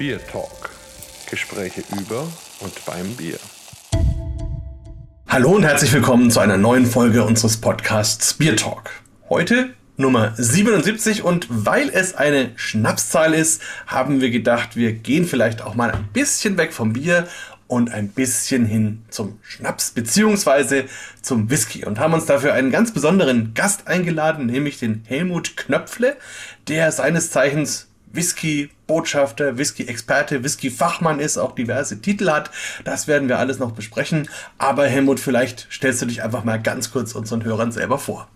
Beer Talk. Gespräche über und beim Bier. Hallo und herzlich willkommen zu einer neuen Folge unseres Podcasts Beer Talk. Heute Nummer 77 und weil es eine Schnapszahl ist, haben wir gedacht, wir gehen vielleicht auch mal ein bisschen weg vom Bier und ein bisschen hin zum Schnaps beziehungsweise zum Whisky und haben uns dafür einen ganz besonderen Gast eingeladen, nämlich den Helmut Knöpfle, der seines Zeichens Whisky-Botschafter, Whisky-Experte, Whisky-Fachmann ist, auch diverse Titel hat. Das werden wir alles noch besprechen. Aber Helmut, vielleicht stellst du dich einfach mal ganz kurz unseren Hörern selber vor.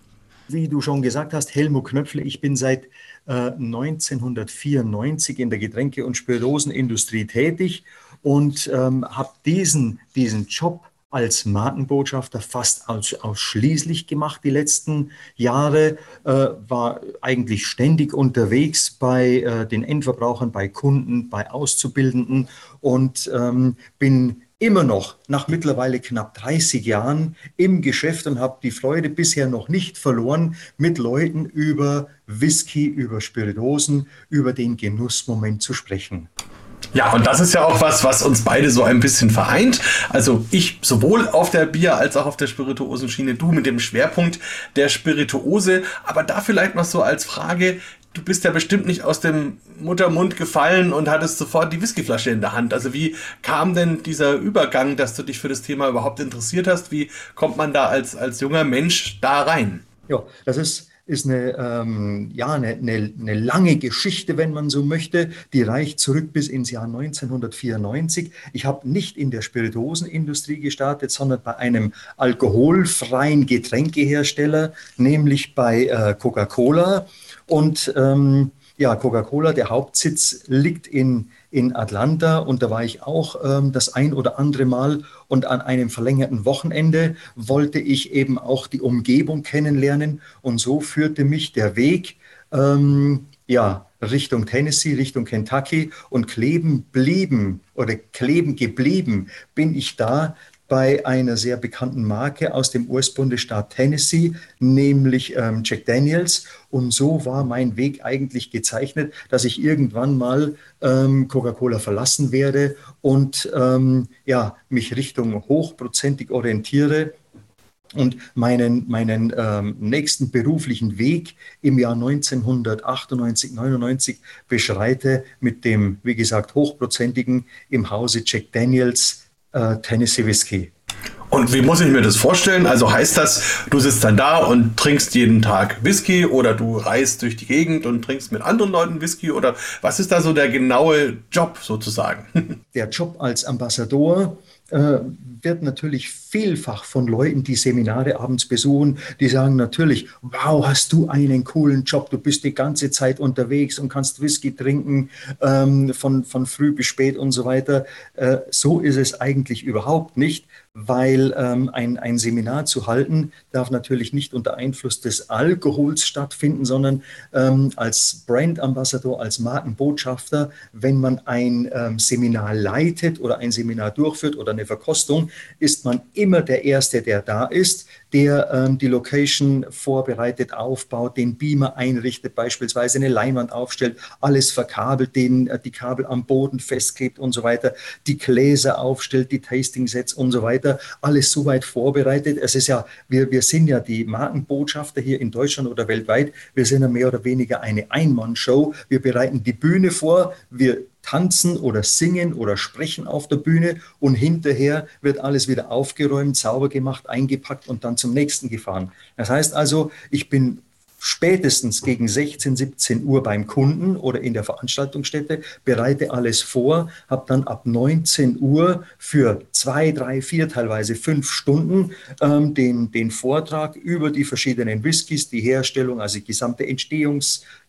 Wie du schon gesagt hast, Helmut Knöpfle, ich bin seit äh, 1994 in der Getränke- und Spirituosenindustrie tätig und ähm, habe diesen, diesen Job als Markenbotschafter fast aus, ausschließlich gemacht die letzten Jahre, äh, war eigentlich ständig unterwegs bei äh, den Endverbrauchern, bei Kunden, bei Auszubildenden und ähm, bin immer noch nach mittlerweile knapp 30 Jahren im Geschäft und habe die Freude bisher noch nicht verloren, mit Leuten über Whisky, über Spiritosen, über den Genussmoment zu sprechen. Ja, und das ist ja auch was, was uns beide so ein bisschen vereint. Also ich sowohl auf der Bier- als auch auf der Spirituosenschiene, du mit dem Schwerpunkt der Spirituose. Aber da vielleicht noch so als Frage, du bist ja bestimmt nicht aus dem Muttermund gefallen und hattest sofort die Whiskyflasche in der Hand. Also wie kam denn dieser Übergang, dass du dich für das Thema überhaupt interessiert hast? Wie kommt man da als, als junger Mensch da rein? Ja, das ist ist eine, ähm, ja, eine, eine, eine, lange Geschichte, wenn man so möchte. Die reicht zurück bis ins Jahr 1994. Ich habe nicht in der Spirituosenindustrie gestartet, sondern bei einem alkoholfreien Getränkehersteller, nämlich bei äh, Coca-Cola. Und ähm, ja, Coca-Cola, der Hauptsitz liegt in in Atlanta und da war ich auch ähm, das ein oder andere Mal und an einem verlängerten Wochenende wollte ich eben auch die Umgebung kennenlernen und so führte mich der Weg ähm, ja, Richtung Tennessee, Richtung Kentucky und kleben blieben oder kleben geblieben bin ich da bei einer sehr bekannten Marke aus dem US-Bundesstaat Tennessee, nämlich ähm, Jack Daniels. Und so war mein Weg eigentlich gezeichnet, dass ich irgendwann mal ähm, Coca-Cola verlassen werde und ähm, ja, mich Richtung hochprozentig orientiere und meinen, meinen ähm, nächsten beruflichen Weg im Jahr 1998, 99 beschreite mit dem, wie gesagt, hochprozentigen im Hause Jack Daniels äh, Tennessee Whiskey. Und wie muss ich mir das vorstellen? Also heißt das, du sitzt dann da und trinkst jeden Tag Whisky oder du reist durch die Gegend und trinkst mit anderen Leuten Whisky oder was ist da so der genaue Job sozusagen? Der Job als Ambassador äh, wird natürlich vielfach von Leuten, die Seminare abends besuchen, die sagen natürlich, wow, hast du einen coolen Job, du bist die ganze Zeit unterwegs und kannst Whisky trinken ähm, von, von früh bis spät und so weiter. Äh, so ist es eigentlich überhaupt nicht, weil ähm, ein, ein Seminar zu halten darf natürlich nicht unter Einfluss des Alkohols stattfinden, sondern ähm, als Brand Ambassador, als Markenbotschafter, wenn man ein ähm, Seminar leitet oder ein Seminar durchführt oder eine Verkostung, ist man immer der Erste, der da ist, der ähm, die Location vorbereitet, aufbaut, den Beamer einrichtet, beispielsweise eine Leinwand aufstellt, alles verkabelt, den, äh, die Kabel am Boden festklebt und so weiter, die Gläser aufstellt, die Tasting-Sets und so weiter, alles soweit vorbereitet. Es ist ja, wir, wir sind ja die Markenbotschafter hier in Deutschland oder weltweit, wir sind ja mehr oder weniger eine Einmann-Show. Wir bereiten die Bühne vor, wir tanzen oder singen oder sprechen auf der Bühne und hinterher wird alles wieder aufgeräumt, sauber gemacht, eingepackt und dann zum nächsten gefahren. Das heißt also, ich bin spätestens gegen 16, 17 Uhr beim Kunden oder in der Veranstaltungsstätte, bereite alles vor, habe dann ab 19 Uhr für zwei, drei, vier, teilweise fünf Stunden ähm, den, den Vortrag über die verschiedenen Whiskys, die Herstellung, also die gesamte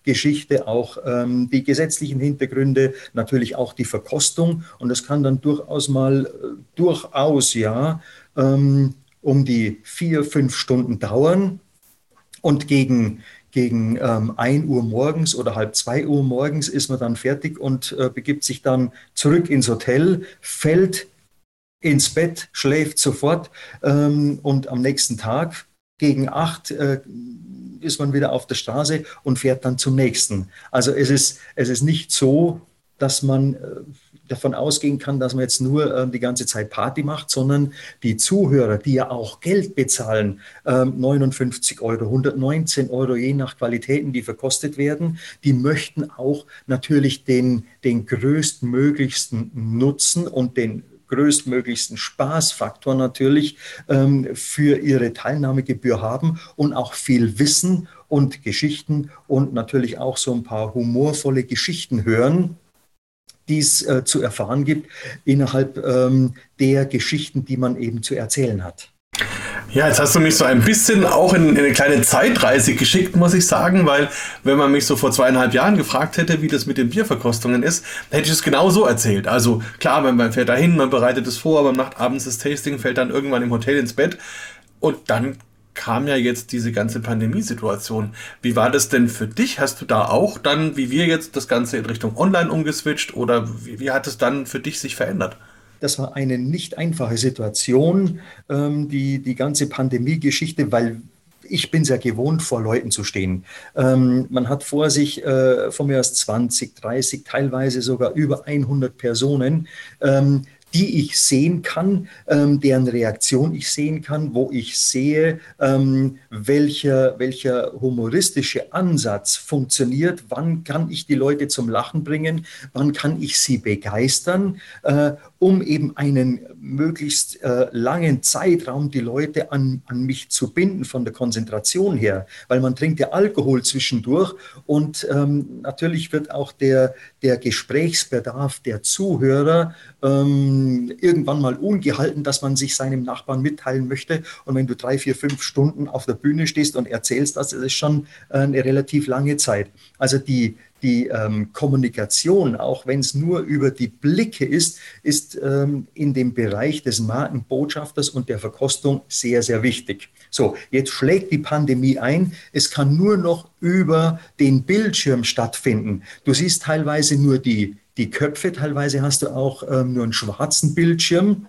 Entstehungsgeschichte, auch ähm, die gesetzlichen Hintergründe, natürlich auch die Verkostung. Und das kann dann durchaus mal, äh, durchaus, ja, ähm, um die vier, fünf Stunden dauern. Und gegen, gegen ähm, 1 Uhr morgens oder halb 2 Uhr morgens ist man dann fertig und äh, begibt sich dann zurück ins Hotel, fällt ins Bett, schläft sofort ähm, und am nächsten Tag gegen 8 äh, ist man wieder auf der Straße und fährt dann zum nächsten. Also es ist, es ist nicht so, dass man äh, davon ausgehen kann, dass man jetzt nur äh, die ganze Zeit Party macht, sondern die Zuhörer, die ja auch Geld bezahlen, äh, 59 Euro, 119 Euro, je nach Qualitäten, die verkostet werden, die möchten auch natürlich den, den größtmöglichsten Nutzen und den größtmöglichsten Spaßfaktor natürlich ähm, für ihre Teilnahmegebühr haben und auch viel Wissen und Geschichten und natürlich auch so ein paar humorvolle Geschichten hören die es äh, zu erfahren gibt innerhalb ähm, der Geschichten, die man eben zu erzählen hat. Ja, jetzt hast du mich so ein bisschen auch in, in, eine kleine Zeitreise geschickt, muss ich sagen, weil wenn man mich so vor zweieinhalb Jahren gefragt hätte, wie das mit den Bierverkostungen ist, hätte ich es genau so erzählt. Also klar, man, man fährt dahin, man bereitet es vor, man macht abends das Tasting, fällt dann irgendwann im Hotel ins Bett und dann kam ja jetzt diese ganze Pandemiesituation. Wie war das denn für dich? Hast du da auch dann, wie wir jetzt, das Ganze in Richtung Online umgeswitcht oder wie, wie hat es dann für dich sich verändert? Das war eine nicht einfache Situation, ähm, die, die ganze Pandemie-Geschichte, weil ich bin sehr gewohnt, vor Leuten zu stehen. Ähm, man hat vor sich äh, von mir aus 20, 30, teilweise sogar über 100 Personen. Ähm, die ich sehen kann, ähm, deren Reaktion ich sehen kann, wo ich sehe, ähm, welcher, welcher humoristische Ansatz funktioniert, wann kann ich die Leute zum Lachen bringen, wann kann ich sie begeistern, äh, um eben einen möglichst äh, langen Zeitraum die Leute an, an mich zu binden von der Konzentration her, weil man trinkt ja Alkohol zwischendurch und ähm, natürlich wird auch der, der Gesprächsbedarf der Zuhörer ähm, irgendwann mal ungehalten, dass man sich seinem Nachbarn mitteilen möchte. Und wenn du drei, vier, fünf Stunden auf der Bühne stehst und erzählst das, das ist schon äh, eine relativ lange Zeit. Also die, die ähm, Kommunikation, auch wenn es nur über die Blicke ist, ist ähm, in dem Bereich des Markenbotschafters und der Verkostung sehr, sehr wichtig. So, jetzt schlägt die Pandemie ein. Es kann nur noch über den Bildschirm stattfinden. Du siehst teilweise nur die, die Köpfe, teilweise hast du auch ähm, nur einen schwarzen Bildschirm.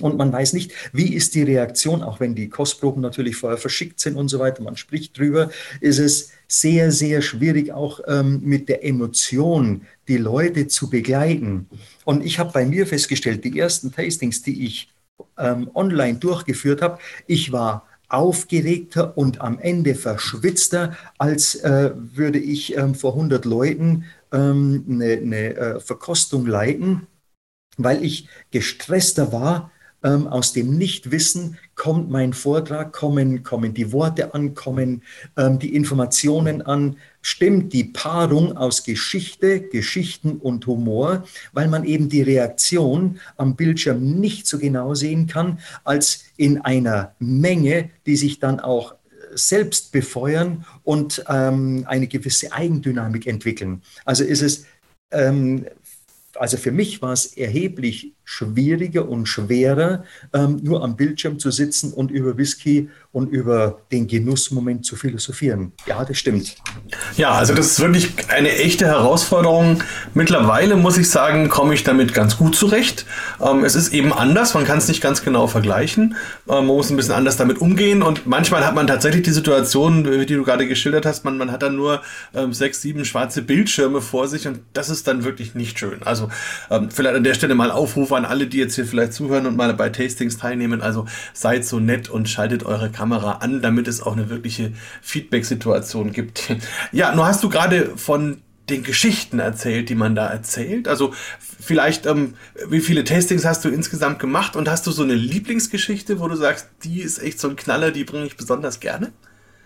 Und man weiß nicht, wie ist die Reaktion, auch wenn die Kostproben natürlich vorher verschickt sind und so weiter, man spricht drüber, ist es sehr, sehr schwierig, auch ähm, mit der Emotion die Leute zu begleiten. Und ich habe bei mir festgestellt, die ersten Tastings, die ich ähm, online durchgeführt habe, ich war aufgeregter und am Ende verschwitzter, als äh, würde ich ähm, vor 100 Leuten ähm, eine, eine äh, Verkostung leiten, weil ich gestresster war, ähm, aus dem Nichtwissen kommt mein Vortrag, kommen, kommen die Worte an, kommen ähm, die Informationen an, stimmt die Paarung aus Geschichte, Geschichten und Humor, weil man eben die Reaktion am Bildschirm nicht so genau sehen kann, als in einer Menge, die sich dann auch selbst befeuern und ähm, eine gewisse Eigendynamik entwickeln. Also ist es ähm, also für mich war es erheblich schwieriger und schwerer, ähm, nur am Bildschirm zu sitzen und über Whisky und über den Genussmoment zu philosophieren. Ja, das stimmt. Ja, also das ist wirklich eine echte Herausforderung. Mittlerweile muss ich sagen, komme ich damit ganz gut zurecht. Ähm, es ist eben anders, man kann es nicht ganz genau vergleichen. Ähm, man muss ein bisschen anders damit umgehen und manchmal hat man tatsächlich die Situation, die du gerade geschildert hast, man, man hat dann nur ähm, sechs, sieben schwarze Bildschirme vor sich und das ist dann wirklich nicht schön. Also ähm, vielleicht an der Stelle mal Aufruf an alle, die jetzt hier vielleicht zuhören und mal bei Tastings teilnehmen. Also seid so nett und schaltet eure Kamera an, damit es auch eine wirkliche Feedback-Situation gibt. Ja, nur hast du gerade von den Geschichten erzählt, die man da erzählt. Also vielleicht, ähm, wie viele Tastings hast du insgesamt gemacht und hast du so eine Lieblingsgeschichte, wo du sagst, die ist echt so ein Knaller, die bringe ich besonders gerne?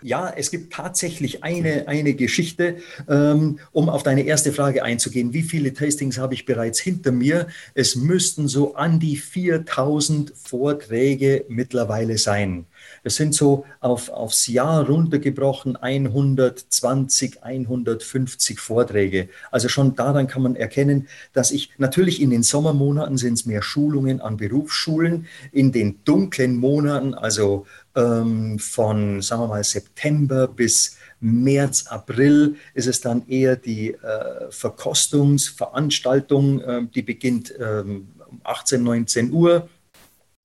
Ja, es gibt tatsächlich eine, eine Geschichte, ähm, um auf deine erste Frage einzugehen. Wie viele Tastings habe ich bereits hinter mir? Es müssten so an die 4000 Vorträge mittlerweile sein. Das sind so auf, aufs Jahr runtergebrochen 120, 150 Vorträge. Also schon daran kann man erkennen, dass ich natürlich in den Sommermonaten sind es mehr Schulungen an Berufsschulen, in den dunklen Monaten, also ähm, von, sagen wir mal, September bis März, April ist es dann eher die äh, Verkostungsveranstaltung, äh, die beginnt ähm, um 18, 19 Uhr.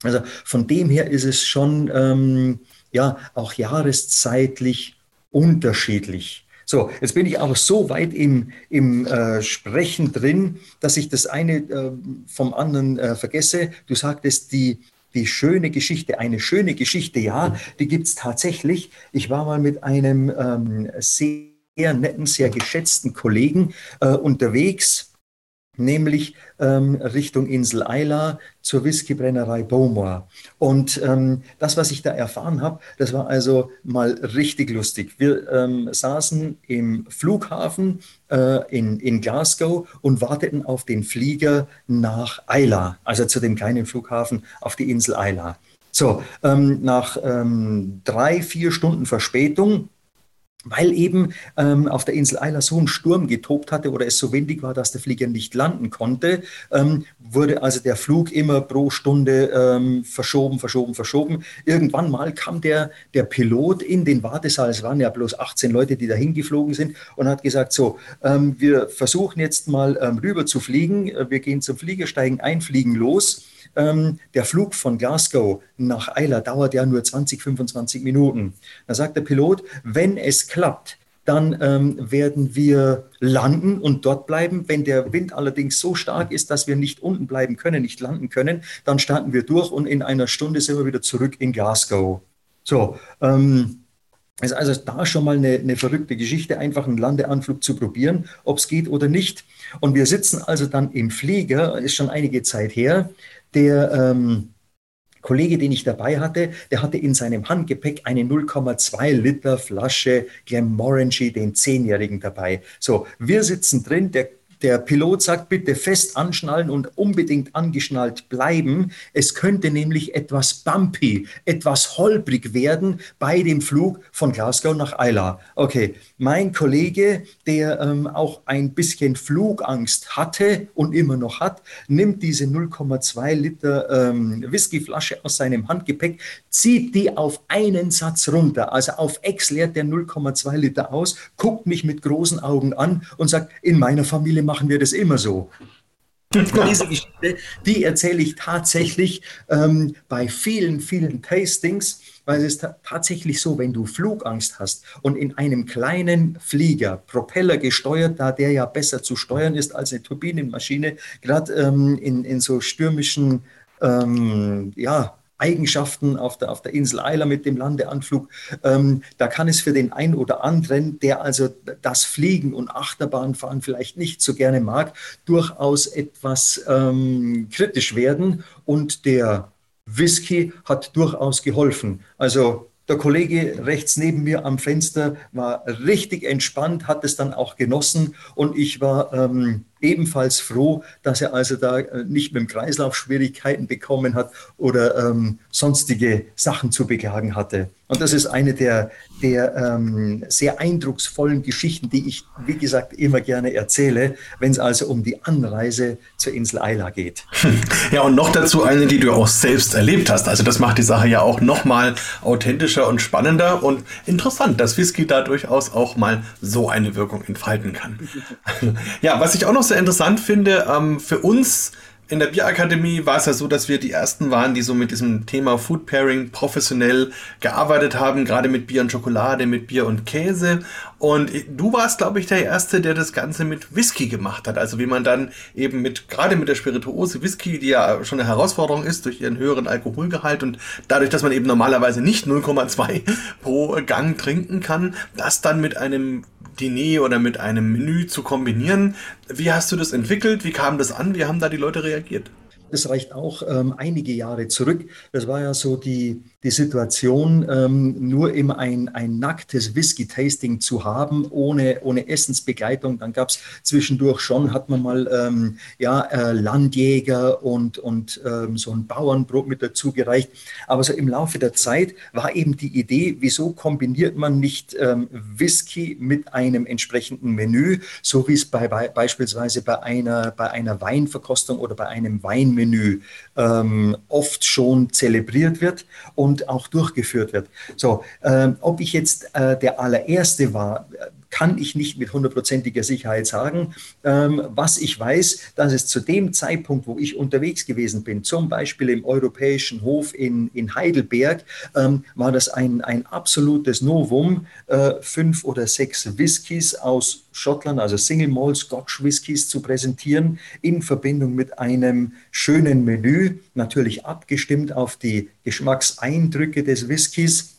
Also von dem her ist es schon ähm, ja auch jahreszeitlich unterschiedlich. So, jetzt bin ich aber so weit im, im äh, Sprechen drin, dass ich das eine äh, vom anderen äh, vergesse. Du sagtest, die, die schöne Geschichte, eine schöne Geschichte, ja, die gibt es tatsächlich. Ich war mal mit einem ähm, sehr netten, sehr geschätzten Kollegen äh, unterwegs nämlich ähm, Richtung Insel Eila zur Whiskybrennerei Bowmore. Und ähm, das, was ich da erfahren habe, das war also mal richtig lustig. Wir ähm, saßen im Flughafen äh, in, in Glasgow und warteten auf den Flieger nach Eila, also zu dem kleinen Flughafen auf die Insel Eila. So, ähm, nach ähm, drei, vier Stunden Verspätung weil eben ähm, auf der Insel Isla so ein Sturm getobt hatte oder es so windig war, dass der Flieger nicht landen konnte, ähm, wurde also der Flug immer pro Stunde ähm, verschoben, verschoben, verschoben. Irgendwann mal kam der, der Pilot in den Wartesaal, es waren ja bloß 18 Leute, die dahin geflogen sind, und hat gesagt, so, ähm, wir versuchen jetzt mal ähm, rüber zu fliegen, wir gehen zum Flieger, steigen ein, fliegen los. Ähm, der Flug von Glasgow nach Eiler dauert ja nur 20, 25 Minuten. Da sagt der Pilot, wenn es klappt, dann ähm, werden wir landen und dort bleiben. Wenn der Wind allerdings so stark ist, dass wir nicht unten bleiben können, nicht landen können, dann starten wir durch und in einer Stunde sind wir wieder zurück in Glasgow. So, ähm, ist also da schon mal eine, eine verrückte Geschichte, einfach einen Landeanflug zu probieren, ob es geht oder nicht. Und wir sitzen also dann im Flieger, ist schon einige Zeit her, der ähm, Kollege, den ich dabei hatte, der hatte in seinem Handgepäck eine 0,2 Liter Flasche Glenmorangie, den Zehnjährigen dabei. So, wir sitzen drin, der der Pilot sagt, bitte fest anschnallen und unbedingt angeschnallt bleiben. Es könnte nämlich etwas bumpy, etwas holprig werden bei dem Flug von Glasgow nach Eila. Okay, mein Kollege, der ähm, auch ein bisschen Flugangst hatte und immer noch hat, nimmt diese 0,2 Liter ähm, Whiskyflasche aus seinem Handgepäck, zieht die auf einen Satz runter, also auf Ex leert der 0,2 Liter aus, guckt mich mit großen Augen an und sagt, in meiner Familie machen wir das immer so. Diese Geschichte, die erzähle ich tatsächlich ähm, bei vielen, vielen Tastings, weil es ist tatsächlich so, wenn du Flugangst hast und in einem kleinen Flieger, Propeller gesteuert, da der ja besser zu steuern ist als eine Turbinenmaschine, gerade ähm, in, in so stürmischen ähm, ja, Eigenschaften auf der, auf der Insel Eiler mit dem Landeanflug. Ähm, da kann es für den einen oder anderen, der also das Fliegen und Achterbahnfahren vielleicht nicht so gerne mag, durchaus etwas ähm, kritisch werden. Und der Whisky hat durchaus geholfen. Also der Kollege rechts neben mir am Fenster war richtig entspannt, hat es dann auch genossen und ich war ähm, ebenfalls froh, dass er also da äh, nicht mit dem Kreislauf Schwierigkeiten bekommen hat oder ähm, sonstige Sachen zu beklagen hatte. Und das ist eine der, der ähm, sehr eindrucksvollen Geschichten, die ich, wie gesagt, immer gerne erzähle, wenn es also um die Anreise zur Insel Eila geht. Ja, und noch dazu eine, die du auch selbst erlebt hast. Also das macht die Sache ja auch noch mal authentischer und spannender und interessant, dass Whisky da durchaus auch mal so eine Wirkung entfalten kann. Ja, was ich auch noch sehr interessant finde, ähm, für uns in der Bierakademie war es ja so, dass wir die ersten waren, die so mit diesem Thema Food Pairing professionell gearbeitet haben, gerade mit Bier und Schokolade, mit Bier und Käse. Und du warst, glaube ich, der Erste, der das Ganze mit Whisky gemacht hat. Also wie man dann eben mit, gerade mit der Spirituose Whisky, die ja schon eine Herausforderung ist durch ihren höheren Alkoholgehalt und dadurch, dass man eben normalerweise nicht 0,2 pro Gang trinken kann, das dann mit einem Diner oder mit einem Menü zu kombinieren. Wie hast du das entwickelt? Wie kam das an? Wie haben da die Leute reagiert? Das reicht auch ähm, einige Jahre zurück. Das war ja so die, die Situation, ähm, nur immer ein, ein nacktes Whisky-Tasting zu haben, ohne, ohne Essensbegleitung. Dann gab es zwischendurch schon, hat man mal ähm, ja, äh, Landjäger und, und ähm, so ein Bauernbrot mit dazu gereicht. Aber so im Laufe der Zeit war eben die Idee, wieso kombiniert man nicht ähm, Whisky mit einem entsprechenden Menü, so wie es bei, bei, beispielsweise bei einer, bei einer Weinverkostung oder bei einem Wein Menü ähm, oft schon zelebriert wird und auch durchgeführt wird. So, ähm, ob ich jetzt äh, der allererste war, kann ich nicht mit hundertprozentiger Sicherheit sagen. Ähm, was ich weiß, dass es zu dem Zeitpunkt, wo ich unterwegs gewesen bin, zum Beispiel im Europäischen Hof in, in Heidelberg, ähm, war das ein, ein absolutes Novum, äh, fünf oder sechs Whiskys aus Schottland, also Single Malt Scotch Whiskys zu präsentieren, in Verbindung mit einem schönen Menü, natürlich abgestimmt auf die Geschmackseindrücke des Whiskys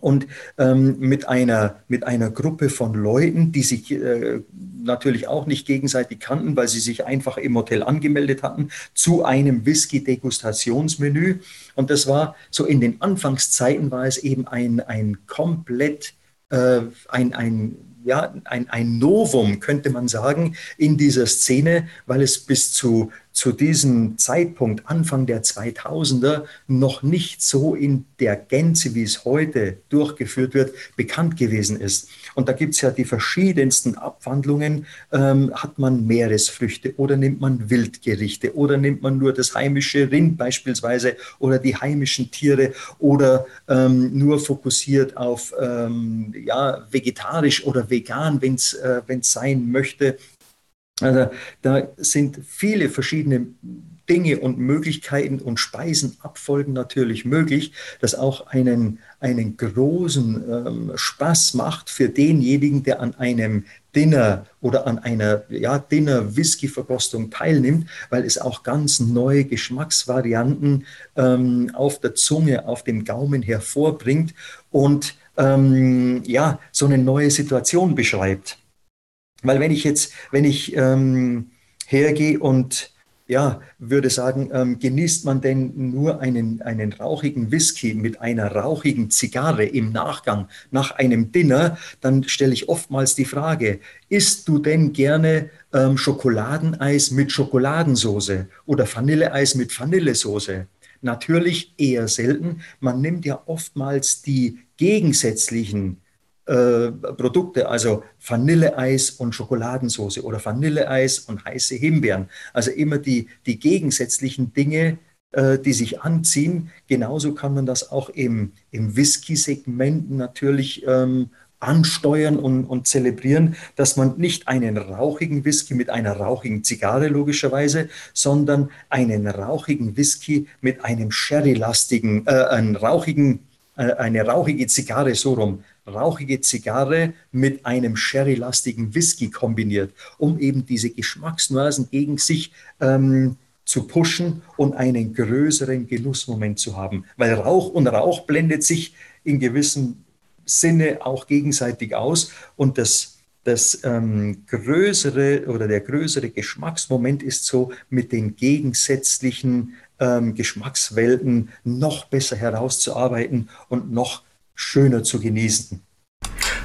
und ähm, mit, einer, mit einer Gruppe von Leuten, die sich äh, natürlich auch nicht gegenseitig kannten, weil sie sich einfach im Hotel angemeldet hatten, zu einem Whisky-Degustationsmenü. Und das war so in den Anfangszeiten war es eben ein, ein komplett äh, ein, ein ja, ein, ein Novum, könnte man sagen, in dieser Szene, weil es bis zu, zu diesem Zeitpunkt, Anfang der 2000er, noch nicht so in der Gänze, wie es heute durchgeführt wird, bekannt gewesen ist. Und da gibt es ja die verschiedensten Abwandlungen. Ähm, hat man Meeresfrüchte oder nimmt man Wildgerichte oder nimmt man nur das heimische Rind beispielsweise oder die heimischen Tiere oder ähm, nur fokussiert auf ähm, ja, vegetarisch oder vegan, wenn es äh, sein möchte. Also da sind viele verschiedene Dinge und Möglichkeiten und Speisenabfolgen natürlich möglich, das auch einen, einen großen ähm, Spaß macht für denjenigen, der an einem Dinner oder an einer ja, Dinner-Whisky-Verkostung teilnimmt, weil es auch ganz neue Geschmacksvarianten ähm, auf der Zunge, auf dem Gaumen hervorbringt und ähm, ja, so eine neue Situation beschreibt. Weil wenn ich jetzt, wenn ich ähm, hergehe und ja, würde sagen, ähm, genießt man denn nur einen, einen rauchigen Whisky mit einer rauchigen Zigarre im Nachgang nach einem Dinner, dann stelle ich oftmals die Frage, isst du denn gerne ähm, Schokoladeneis mit Schokoladensoße oder Vanilleeis mit Vanillesoße? Natürlich eher selten. Man nimmt ja oftmals die gegensätzlichen äh, Produkte, also Vanilleeis und Schokoladensauce oder Vanilleeis und heiße Himbeeren. Also immer die, die gegensätzlichen Dinge, äh, die sich anziehen. Genauso kann man das auch im, im Whisky-Segment natürlich ähm, ansteuern und, und zelebrieren, dass man nicht einen rauchigen Whisky mit einer rauchigen Zigarre logischerweise, sondern einen rauchigen Whisky mit einem sherry-lastigen, äh, einen rauchigen, äh, eine rauchige Zigarre so rum rauchige Zigarre mit einem sherry-lastigen Whisky kombiniert, um eben diese Geschmacksnuancen gegen sich ähm, zu pushen und einen größeren Genussmoment zu haben. Weil Rauch und Rauch blendet sich in gewissem Sinne auch gegenseitig aus und das, das ähm, größere oder der größere Geschmacksmoment ist so mit den gegensätzlichen ähm, Geschmackswelten noch besser herauszuarbeiten und noch schöner zu genießen.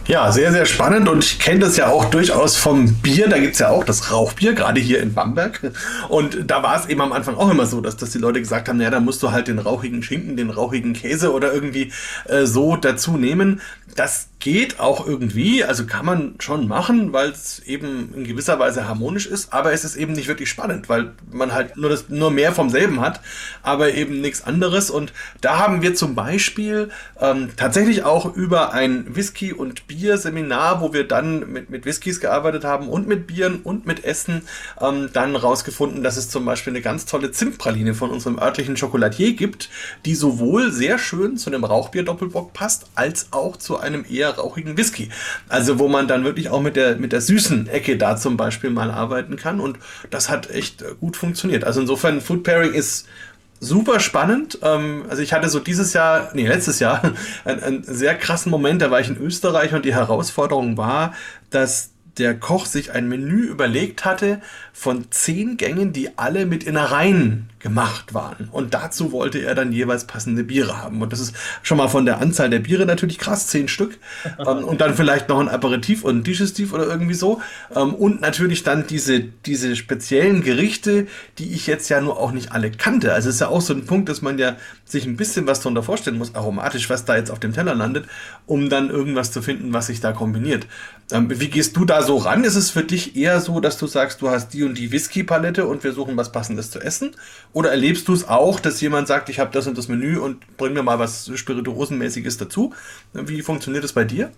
Ja, sehr, sehr spannend und ich kenne das ja auch durchaus vom Bier. Da gibt es ja auch das Rauchbier, gerade hier in Bamberg. Und da war es eben am Anfang auch immer so, dass, dass die Leute gesagt haben, naja, da musst du halt den rauchigen Schinken, den rauchigen Käse oder irgendwie äh, so dazu nehmen. Das geht auch irgendwie, also kann man schon machen, weil es eben in gewisser Weise harmonisch ist, aber es ist eben nicht wirklich spannend, weil man halt nur, das, nur mehr vom selben hat, aber eben nichts anderes. Und da haben wir zum Beispiel ähm, tatsächlich auch über ein Whisky- und Bier-Seminar, wo wir dann mit, mit Whiskys gearbeitet haben und mit Bieren und mit Essen, ähm, dann rausgefunden, dass es zum Beispiel eine ganz tolle Zimtpraline von unserem örtlichen Schokoladier gibt, die sowohl sehr schön zu einem Rauchbier-Doppelbock passt, als auch zu einem eher rauchigen Whisky. Also wo man dann wirklich auch mit der, mit der süßen Ecke da zum Beispiel mal arbeiten kann. Und das hat echt gut funktioniert. Also insofern, Food Pairing ist super spannend. Ähm, also ich hatte so dieses Jahr, nee, letztes Jahr, einen, einen sehr krassen Moment. Da war ich in Österreich und die Herausforderung war, dass der Koch sich ein Menü überlegt hatte von zehn Gängen, die alle mit Innereien gemacht waren. Und dazu wollte er dann jeweils passende Biere haben. Und das ist schon mal von der Anzahl der Biere natürlich krass, zehn Stück. ähm, und dann vielleicht noch ein Aperitif und ein Digestiv oder irgendwie so. Ähm, und natürlich dann diese, diese speziellen Gerichte, die ich jetzt ja nur auch nicht alle kannte. Also es ist ja auch so ein Punkt, dass man ja sich ein bisschen was darunter vorstellen muss, aromatisch, was da jetzt auf dem Teller landet, um dann irgendwas zu finden, was sich da kombiniert. Ähm, wie gehst du da so ran? Ist es für dich eher so, dass du sagst, du hast die und die Whisky-Palette und wir suchen was Passendes zu essen? Oder erlebst du es auch, dass jemand sagt, ich habe das und das Menü und bring mir mal was Spirituosenmäßiges dazu? Wie funktioniert das bei dir?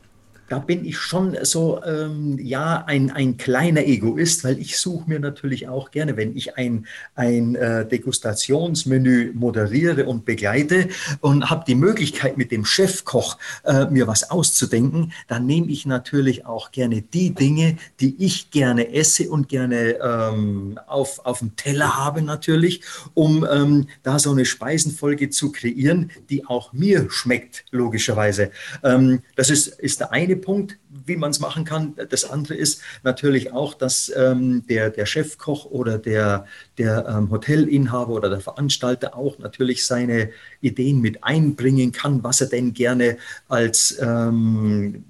Da bin ich schon so, ähm, ja, ein, ein kleiner Egoist, weil ich suche mir natürlich auch gerne, wenn ich ein, ein äh, Degustationsmenü moderiere und begleite und habe die Möglichkeit, mit dem Chefkoch äh, mir was auszudenken, dann nehme ich natürlich auch gerne die Dinge, die ich gerne esse und gerne ähm, auf, auf dem Teller habe natürlich, um ähm, da so eine Speisenfolge zu kreieren, die auch mir schmeckt, logischerweise. Ähm, das ist, ist der eine Punkt, wie man es machen kann. Das andere ist natürlich auch, dass ähm, der, der Chefkoch oder der, der ähm, Hotelinhaber oder der Veranstalter auch natürlich seine Ideen mit einbringen kann, was er denn gerne als ähm,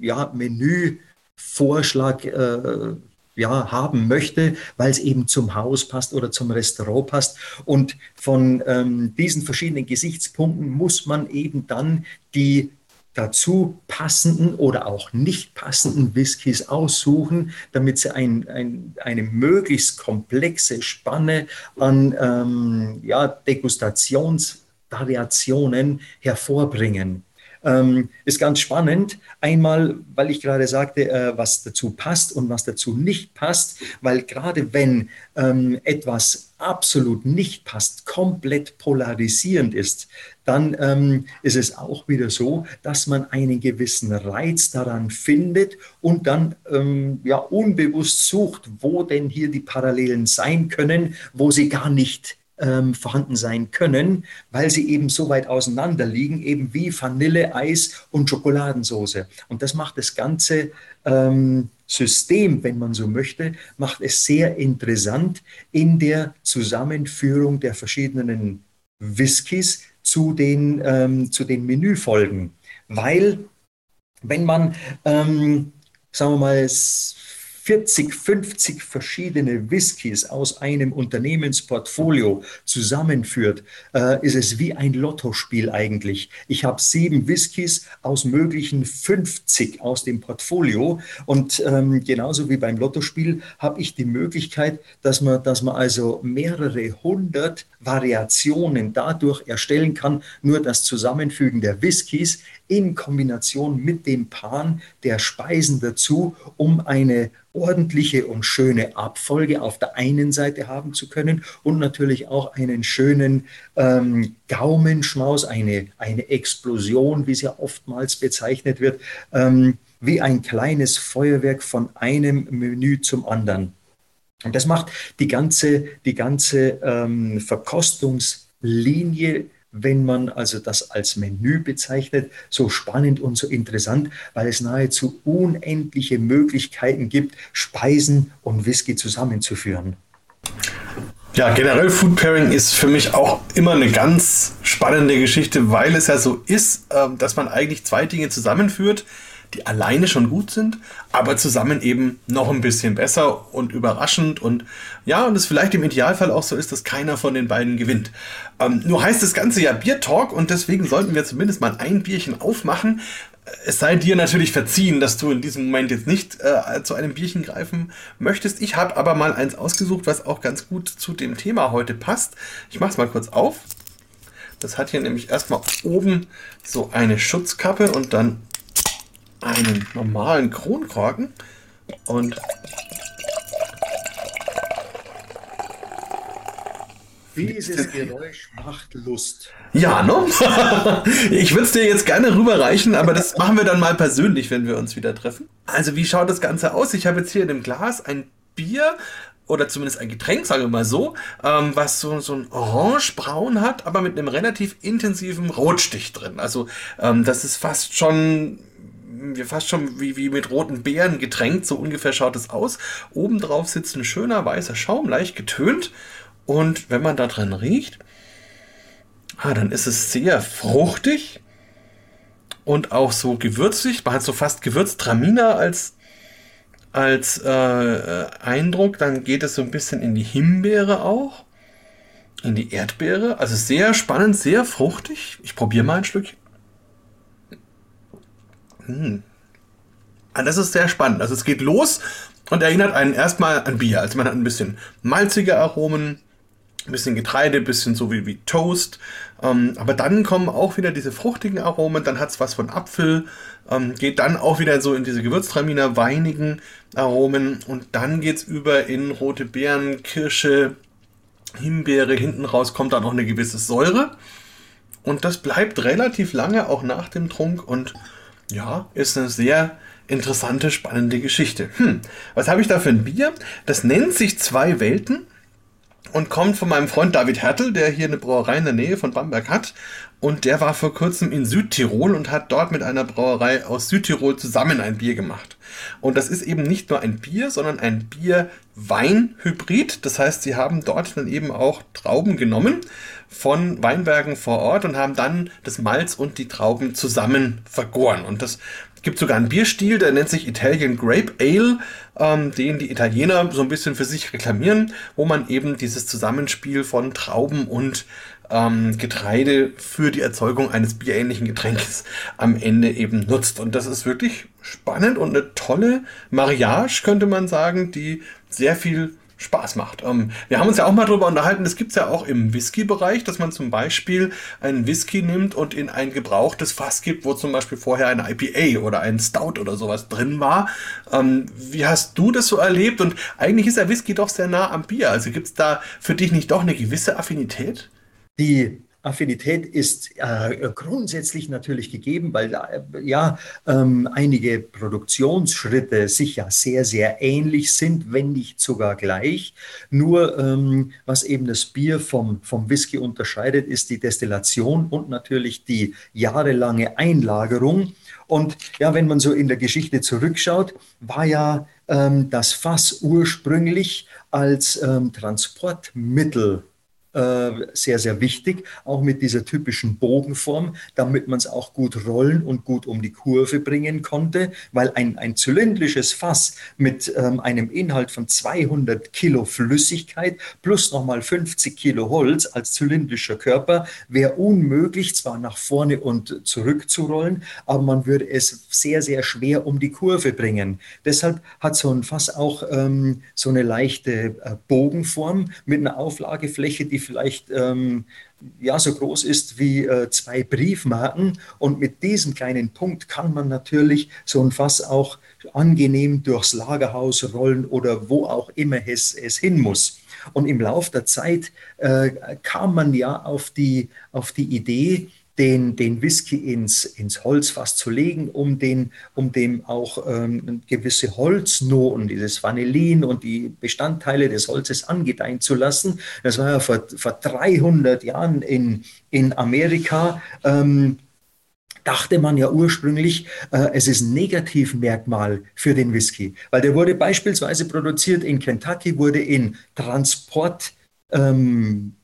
ja, Menüvorschlag äh, ja, haben möchte, weil es eben zum Haus passt oder zum Restaurant passt. Und von ähm, diesen verschiedenen Gesichtspunkten muss man eben dann die dazu passenden oder auch nicht passenden Whiskys aussuchen, damit sie ein, ein, eine möglichst komplexe Spanne an ähm, ja, Degustationsvariationen hervorbringen. Ähm, ist ganz spannend. Einmal, weil ich gerade sagte, äh, was dazu passt und was dazu nicht passt, weil gerade wenn ähm, etwas absolut nicht passt, komplett polarisierend ist, dann ähm, ist es auch wieder so, dass man einen gewissen Reiz daran findet und dann ähm, ja unbewusst sucht, wo denn hier die Parallelen sein können, wo sie gar nicht ähm, vorhanden sein können, weil sie eben so weit auseinander liegen, eben wie Vanille, Eis und Schokoladensauce. Und das macht das ganze ähm, System, wenn man so möchte, macht es sehr interessant in der Zusammenführung der verschiedenen Whiskys zu den, ähm, zu den Menüfolgen. Weil, wenn man, ähm, sagen wir mal, 40, 50 verschiedene Whiskys aus einem Unternehmensportfolio zusammenführt, äh, ist es wie ein Lottospiel eigentlich. Ich habe sieben Whiskys aus möglichen 50 aus dem Portfolio und ähm, genauso wie beim Lottospiel habe ich die Möglichkeit, dass man, dass man also mehrere hundert Variationen dadurch erstellen kann, nur das Zusammenfügen der Whiskys in Kombination mit dem Pan der Speisen dazu, um eine ordentliche und schöne Abfolge auf der einen Seite haben zu können und natürlich auch einen schönen ähm, Gaumenschmaus, eine, eine Explosion, wie es ja oftmals bezeichnet wird, ähm, wie ein kleines Feuerwerk von einem Menü zum anderen. Und das macht die ganze, die ganze ähm, Verkostungslinie wenn man also das als Menü bezeichnet, so spannend und so interessant, weil es nahezu unendliche Möglichkeiten gibt, Speisen und Whisky zusammenzuführen. Ja, generell Food Pairing ist für mich auch immer eine ganz spannende Geschichte, weil es ja so ist, ähm, dass man eigentlich zwei Dinge zusammenführt, die alleine schon gut sind, aber zusammen eben noch ein bisschen besser und überraschend und ja, und es vielleicht im Idealfall auch so ist, dass keiner von den beiden gewinnt. Ähm, nur heißt das Ganze ja Bier Talk und deswegen sollten wir zumindest mal ein Bierchen aufmachen. Es sei dir natürlich verziehen, dass du in diesem Moment jetzt nicht äh, zu einem Bierchen greifen möchtest. Ich habe aber mal eins ausgesucht, was auch ganz gut zu dem Thema heute passt. Ich mache es mal kurz auf. Das hat hier nämlich erstmal oben so eine Schutzkappe und dann einen normalen Kronkorken und Dieses Geräusch macht Lust. Ja, ne? ich würde es dir jetzt gerne rüberreichen, aber das machen wir dann mal persönlich, wenn wir uns wieder treffen. Also, wie schaut das Ganze aus? Ich habe jetzt hier in dem Glas ein Bier oder zumindest ein Getränk, sagen wir mal so, ähm, was so, so ein orangebraun hat, aber mit einem relativ intensiven Rotstich drin. Also, ähm, das ist fast schon fast schon wie, wie mit roten Beeren getränkt, so ungefähr schaut es aus. Obendrauf sitzt ein schöner weißer Schaum, leicht getönt. Und wenn man da drin riecht, ah, dann ist es sehr fruchtig und auch so gewürzig. Man hat so fast Gewürztraminer als, als äh, äh, Eindruck. Dann geht es so ein bisschen in die Himbeere auch, in die Erdbeere. Also sehr spannend, sehr fruchtig. Ich probiere mal ein Stückchen. Hm. Ah, das ist sehr spannend. Also es geht los und erinnert einen erstmal an Bier. Also man hat ein bisschen malzige Aromen, Ein bisschen Getreide, ein bisschen so wie, wie Toast. Ähm, aber dann kommen auch wieder diese fruchtigen Aromen, dann hat es was von Apfel, ähm, geht dann auch wieder so in diese Gewürztraminer, weinigen Aromen und dann geht es über in rote Beeren, Kirsche, Himbeere, hinten raus kommt dann noch eine gewisse Säure. Und das bleibt relativ lange auch nach dem Trunk und ja, ist eine sehr interessante, spannende Geschichte. Hm, was habe ich da für ein Bier? Das nennt sich Zwei Welten und kommt von meinem Freund David Hertel, der hier eine Brauerei in der Nähe von Bamberg hat. Und der war vor kurzem in Südtirol und hat dort mit einer Brauerei aus Südtirol zusammen ein Bier gemacht. Und das ist eben nicht nur ein Bier, sondern ein Bier-Wein-Hybrid. Das heißt, sie haben dort dann eben auch Trauben genommen von Weinbergen vor Ort und haben dann das Malz und die Trauben zusammen vergoren. Und das gibt sogar einen Bierstil, der nennt sich Italian Grape Ale, ähm, den die Italiener so ein bisschen für sich reklamieren, wo man eben dieses Zusammenspiel von Trauben und ähm, Getreide für die Erzeugung eines bierähnlichen Getränkes am Ende eben nutzt. Und das ist wirklich spannend und eine tolle Mariage, könnte man sagen, die sehr viel Spaß macht. Ähm, wir haben uns ja auch mal darüber unterhalten, das gibt es ja auch im Whisky-Bereich, dass man zum Beispiel einen Whisky nimmt und in ein gebrauchtes Fass gibt, wo zum Beispiel vorher eine IPA oder ein Stout oder sowas drin war. Ähm, wie hast du das so erlebt? Und eigentlich ist der Whisky doch sehr nah am Bier. Also gibt es da für dich nicht doch eine gewisse Affinität? Die Affinität ist äh, grundsätzlich natürlich gegeben, weil äh, ja ähm, einige Produktionsschritte sich ja sehr, sehr ähnlich sind, wenn nicht sogar gleich. Nur ähm, was eben das Bier vom, vom Whisky unterscheidet, ist die Destillation und natürlich die jahrelange Einlagerung. Und ja, wenn man so in der Geschichte zurückschaut, war ja ähm, das Fass ursprünglich als ähm, Transportmittel sehr, sehr wichtig, auch mit dieser typischen Bogenform, damit man es auch gut rollen und gut um die Kurve bringen konnte, weil ein, ein zylindrisches Fass mit ähm, einem Inhalt von 200 Kilo Flüssigkeit plus nochmal 50 Kilo Holz als zylindrischer Körper wäre unmöglich, zwar nach vorne und zurück zu rollen, aber man würde es sehr, sehr schwer um die Kurve bringen. Deshalb hat so ein Fass auch ähm, so eine leichte äh, Bogenform mit einer Auflagefläche, die vielleicht ähm, ja, so groß ist wie äh, zwei Briefmarken. Und mit diesem kleinen Punkt kann man natürlich so ein Fass auch angenehm durchs Lagerhaus rollen oder wo auch immer es, es hin muss. Und im Laufe der Zeit äh, kam man ja auf die, auf die Idee, den, den Whisky ins, ins Holzfass zu legen, um, den, um dem auch ähm, gewisse Holznoten, dieses Vanillin und die Bestandteile des Holzes angedeihen zu lassen. Das war ja vor, vor 300 Jahren in, in Amerika. Ähm, dachte man ja ursprünglich, äh, es ist ein Negativmerkmal für den Whisky, weil der wurde beispielsweise produziert in Kentucky, wurde in Transport ähm,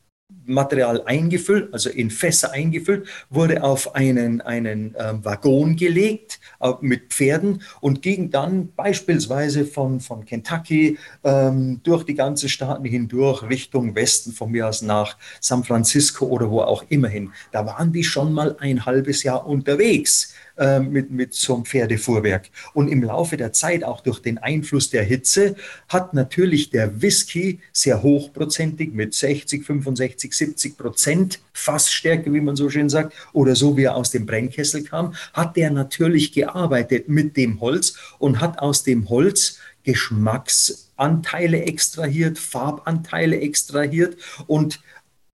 Material eingefüllt, also in Fässer eingefüllt, wurde auf einen, einen ähm, Waggon gelegt äh, mit Pferden und ging dann beispielsweise von, von Kentucky ähm, durch die ganzen Staaten hindurch Richtung Westen, von mir aus nach San Francisco oder wo auch immer hin. Da waren die schon mal ein halbes Jahr unterwegs äh, mit, mit so einem Pferdefuhrwerk. Und im Laufe der Zeit, auch durch den Einfluss der Hitze, hat natürlich der Whisky sehr hochprozentig mit 60, 65, 70 Prozent Fassstärke, wie man so schön sagt, oder so wie er aus dem Brennkessel kam, hat der natürlich gearbeitet mit dem Holz und hat aus dem Holz Geschmacksanteile extrahiert, Farbanteile extrahiert und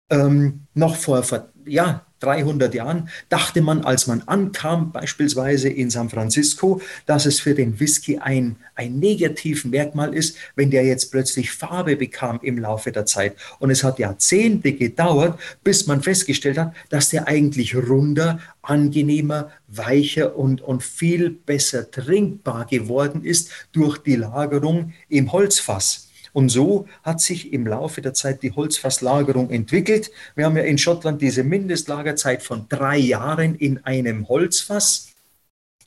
ähm, noch vor, ja, 300 Jahren dachte man, als man ankam, beispielsweise in San Francisco, dass es für den Whisky ein, ein Merkmal ist, wenn der jetzt plötzlich Farbe bekam im Laufe der Zeit. Und es hat Jahrzehnte gedauert, bis man festgestellt hat, dass der eigentlich runder, angenehmer, weicher und, und viel besser trinkbar geworden ist durch die Lagerung im Holzfass. Und so hat sich im Laufe der Zeit die Holzfasslagerung entwickelt. Wir haben ja in Schottland diese Mindestlagerzeit von drei Jahren in einem Holzfass.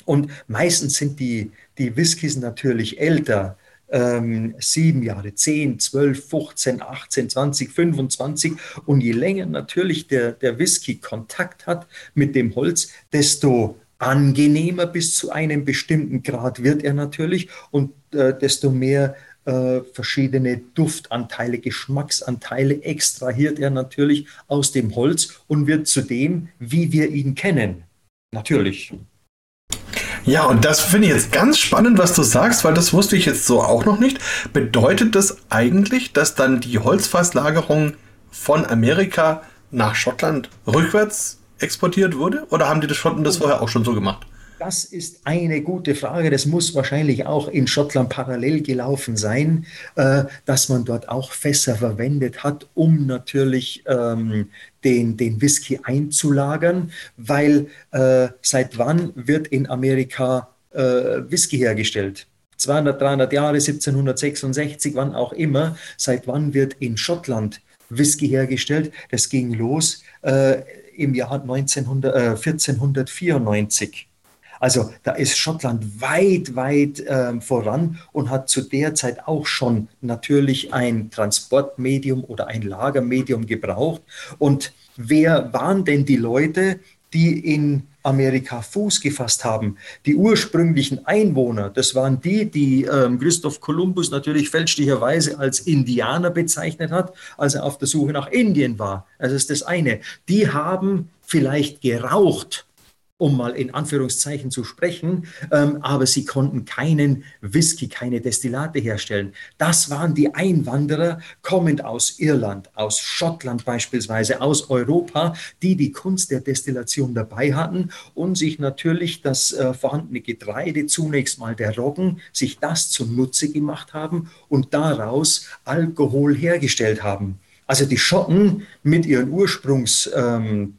Und meistens sind die, die Whiskys natürlich älter. Ähm, sieben Jahre, zehn, zwölf, 15, 18, 20, 25. Und je länger natürlich der, der Whisky Kontakt hat mit dem Holz, desto angenehmer bis zu einem bestimmten Grad wird er natürlich und äh, desto mehr äh, verschiedene Duftanteile, Geschmacksanteile extrahiert er natürlich aus dem Holz und wird zu dem, wie wir ihn kennen. Natürlich. Ja, und das finde ich jetzt ganz spannend, was du sagst, weil das wusste ich jetzt so auch noch nicht. Bedeutet das eigentlich, dass dann die Holzfasslagerung von Amerika nach Schottland rückwärts exportiert wurde? Oder haben die Schotten das vorher auch schon so gemacht? Das ist eine gute Frage. Das muss wahrscheinlich auch in Schottland parallel gelaufen sein, äh, dass man dort auch Fässer verwendet hat, um natürlich ähm, den, den Whisky einzulagern, weil äh, seit wann wird in Amerika äh, Whisky hergestellt? 200, 300 Jahre, 1766, wann auch immer, seit wann wird in Schottland Whisky hergestellt? Das ging los äh, im Jahr 1900, äh, 1494. Also da ist Schottland weit, weit äh, voran und hat zu der Zeit auch schon natürlich ein Transportmedium oder ein Lagermedium gebraucht. Und wer waren denn die Leute, die in Amerika Fuß gefasst haben. Die ursprünglichen Einwohner, das waren die, die ähm, Christoph Kolumbus natürlich fälschlicherweise als Indianer bezeichnet hat, als er auf der Suche nach Indien war. Das ist das eine. Die haben vielleicht geraucht, um mal in Anführungszeichen zu sprechen, ähm, aber sie konnten keinen Whisky, keine Destillate herstellen. Das waren die Einwanderer, kommend aus Irland, aus Schottland beispielsweise, aus Europa, die die Kunst der Destillation dabei hatten und sich natürlich das äh, vorhandene Getreide, zunächst mal der Roggen, sich das zunutze gemacht haben und daraus Alkohol hergestellt haben. Also die Schotten mit ihren Ursprungspunkten,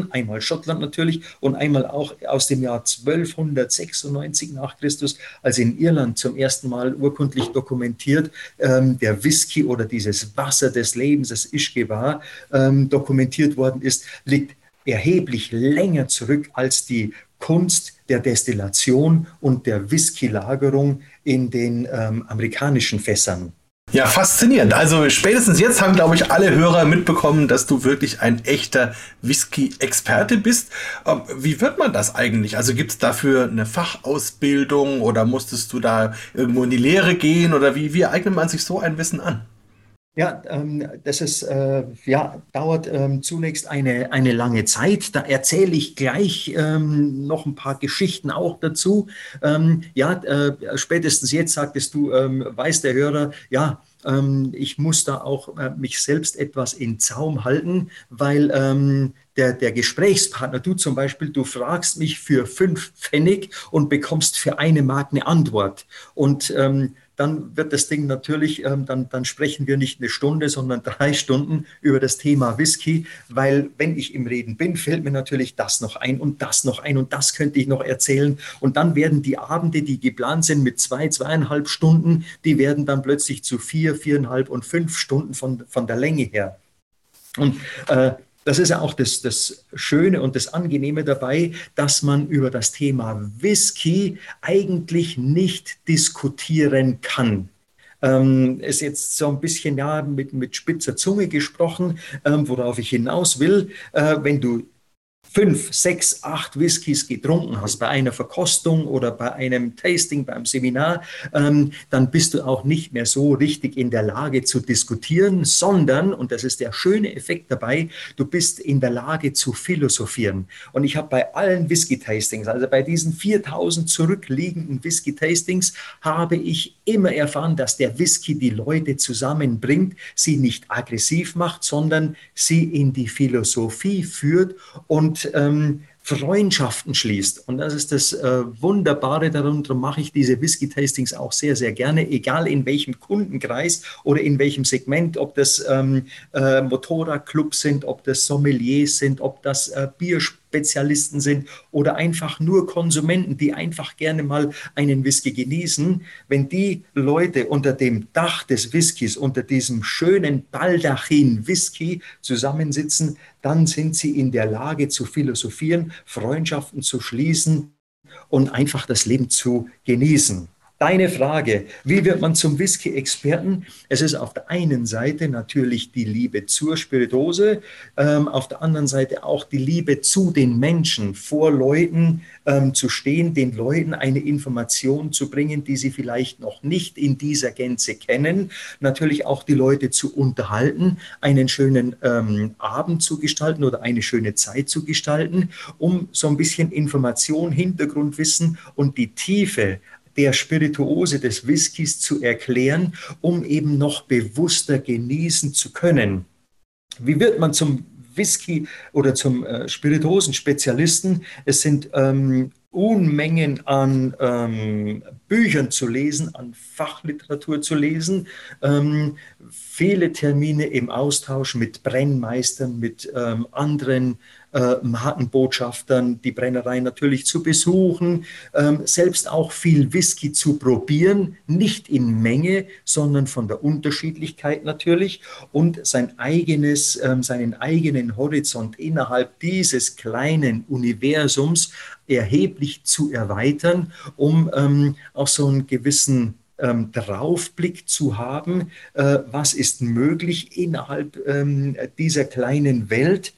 ähm, einmal Schottland natürlich und einmal auch aus dem Jahr 1296 nach Christus, als in Irland zum ersten Mal urkundlich dokumentiert ähm, der Whisky oder dieses Wasser des Lebens, das Ischke war, ähm, dokumentiert worden ist, liegt erheblich länger zurück als die Kunst der Destillation und der Whisky-Lagerung in den ähm, amerikanischen Fässern. Ja, faszinierend. Also spätestens jetzt haben, glaube ich, alle Hörer mitbekommen, dass du wirklich ein echter Whisky-Experte bist. Ähm, wie wird man das eigentlich? Also gibt es dafür eine Fachausbildung oder musstest du da irgendwo in die Lehre gehen oder wie, wie eignet man sich so ein Wissen an? Ja, ähm, das ist, äh, ja, dauert ähm, zunächst eine, eine lange Zeit. Da erzähle ich gleich ähm, noch ein paar Geschichten auch dazu. Ähm, ja, äh, spätestens jetzt sagtest du, ähm, weiß der Hörer, ja, ähm, ich muss da auch äh, mich selbst etwas in Zaum halten, weil der, der Gesprächspartner, du zum Beispiel, du fragst mich für fünf Pfennig und bekommst für eine Mark eine Antwort. Und ähm, dann wird das Ding natürlich, ähm, dann, dann sprechen wir nicht eine Stunde, sondern drei Stunden über das Thema Whisky, weil wenn ich im Reden bin, fällt mir natürlich das noch ein und das noch ein und das könnte ich noch erzählen. Und dann werden die Abende, die geplant sind mit zwei, zweieinhalb Stunden, die werden dann plötzlich zu vier, viereinhalb und fünf Stunden von, von der Länge her. Und äh, das ist ja auch das, das Schöne und das Angenehme dabei, dass man über das Thema Whisky eigentlich nicht diskutieren kann. Ähm, ist jetzt so ein bisschen ja, mit, mit spitzer Zunge gesprochen, ähm, worauf ich hinaus will. Äh, wenn du fünf, sechs, acht Whiskys getrunken hast bei einer Verkostung oder bei einem Tasting, beim Seminar, ähm, dann bist du auch nicht mehr so richtig in der Lage zu diskutieren, sondern, und das ist der schöne Effekt dabei, du bist in der Lage zu philosophieren. Und ich habe bei allen Whisky-Tastings, also bei diesen 4000 zurückliegenden Whisky-Tastings, habe ich immer erfahren, dass der Whisky die Leute zusammenbringt, sie nicht aggressiv macht, sondern sie in die Philosophie führt und ähm, Freundschaften schließt. Und das ist das äh, Wunderbare darum. Mache ich diese Whisky-Tastings auch sehr, sehr gerne, egal in welchem Kundenkreis oder in welchem Segment, ob das ähm, äh, Motorradclubs sind, ob das Sommeliers sind, ob das äh, Bierspiele Spezialisten sind oder einfach nur Konsumenten, die einfach gerne mal einen Whisky genießen, wenn die Leute unter dem Dach des Whiskys, unter diesem schönen Baldachin Whisky zusammensitzen, dann sind sie in der Lage zu philosophieren, Freundschaften zu schließen und einfach das Leben zu genießen. Deine Frage, wie wird man zum Whisky-Experten? Es ist auf der einen Seite natürlich die Liebe zur Spiritose, ähm, auf der anderen Seite auch die Liebe zu den Menschen, vor Leuten ähm, zu stehen, den Leuten eine Information zu bringen, die sie vielleicht noch nicht in dieser Gänze kennen, natürlich auch die Leute zu unterhalten, einen schönen ähm, Abend zu gestalten oder eine schöne Zeit zu gestalten, um so ein bisschen Information, Hintergrundwissen und die Tiefe der Spirituose des Whiskys zu erklären, um eben noch bewusster genießen zu können. Wie wird man zum Whisky oder zum äh, Spirituosen-Spezialisten? Es sind ähm, Unmengen an ähm, Büchern zu lesen, an Fachliteratur zu lesen, ähm, viele Termine im Austausch mit Brennmeistern, mit ähm, anderen äh, Markenbotschaftern, die Brennerei natürlich zu besuchen, ähm, selbst auch viel Whisky zu probieren, nicht in Menge, sondern von der Unterschiedlichkeit natürlich und sein eigenes, ähm, seinen eigenen Horizont innerhalb dieses kleinen Universums erheblich zu erweitern, um ähm, auch so einen gewissen ähm, Draufblick zu haben, äh, was ist möglich innerhalb ähm, dieser kleinen Welt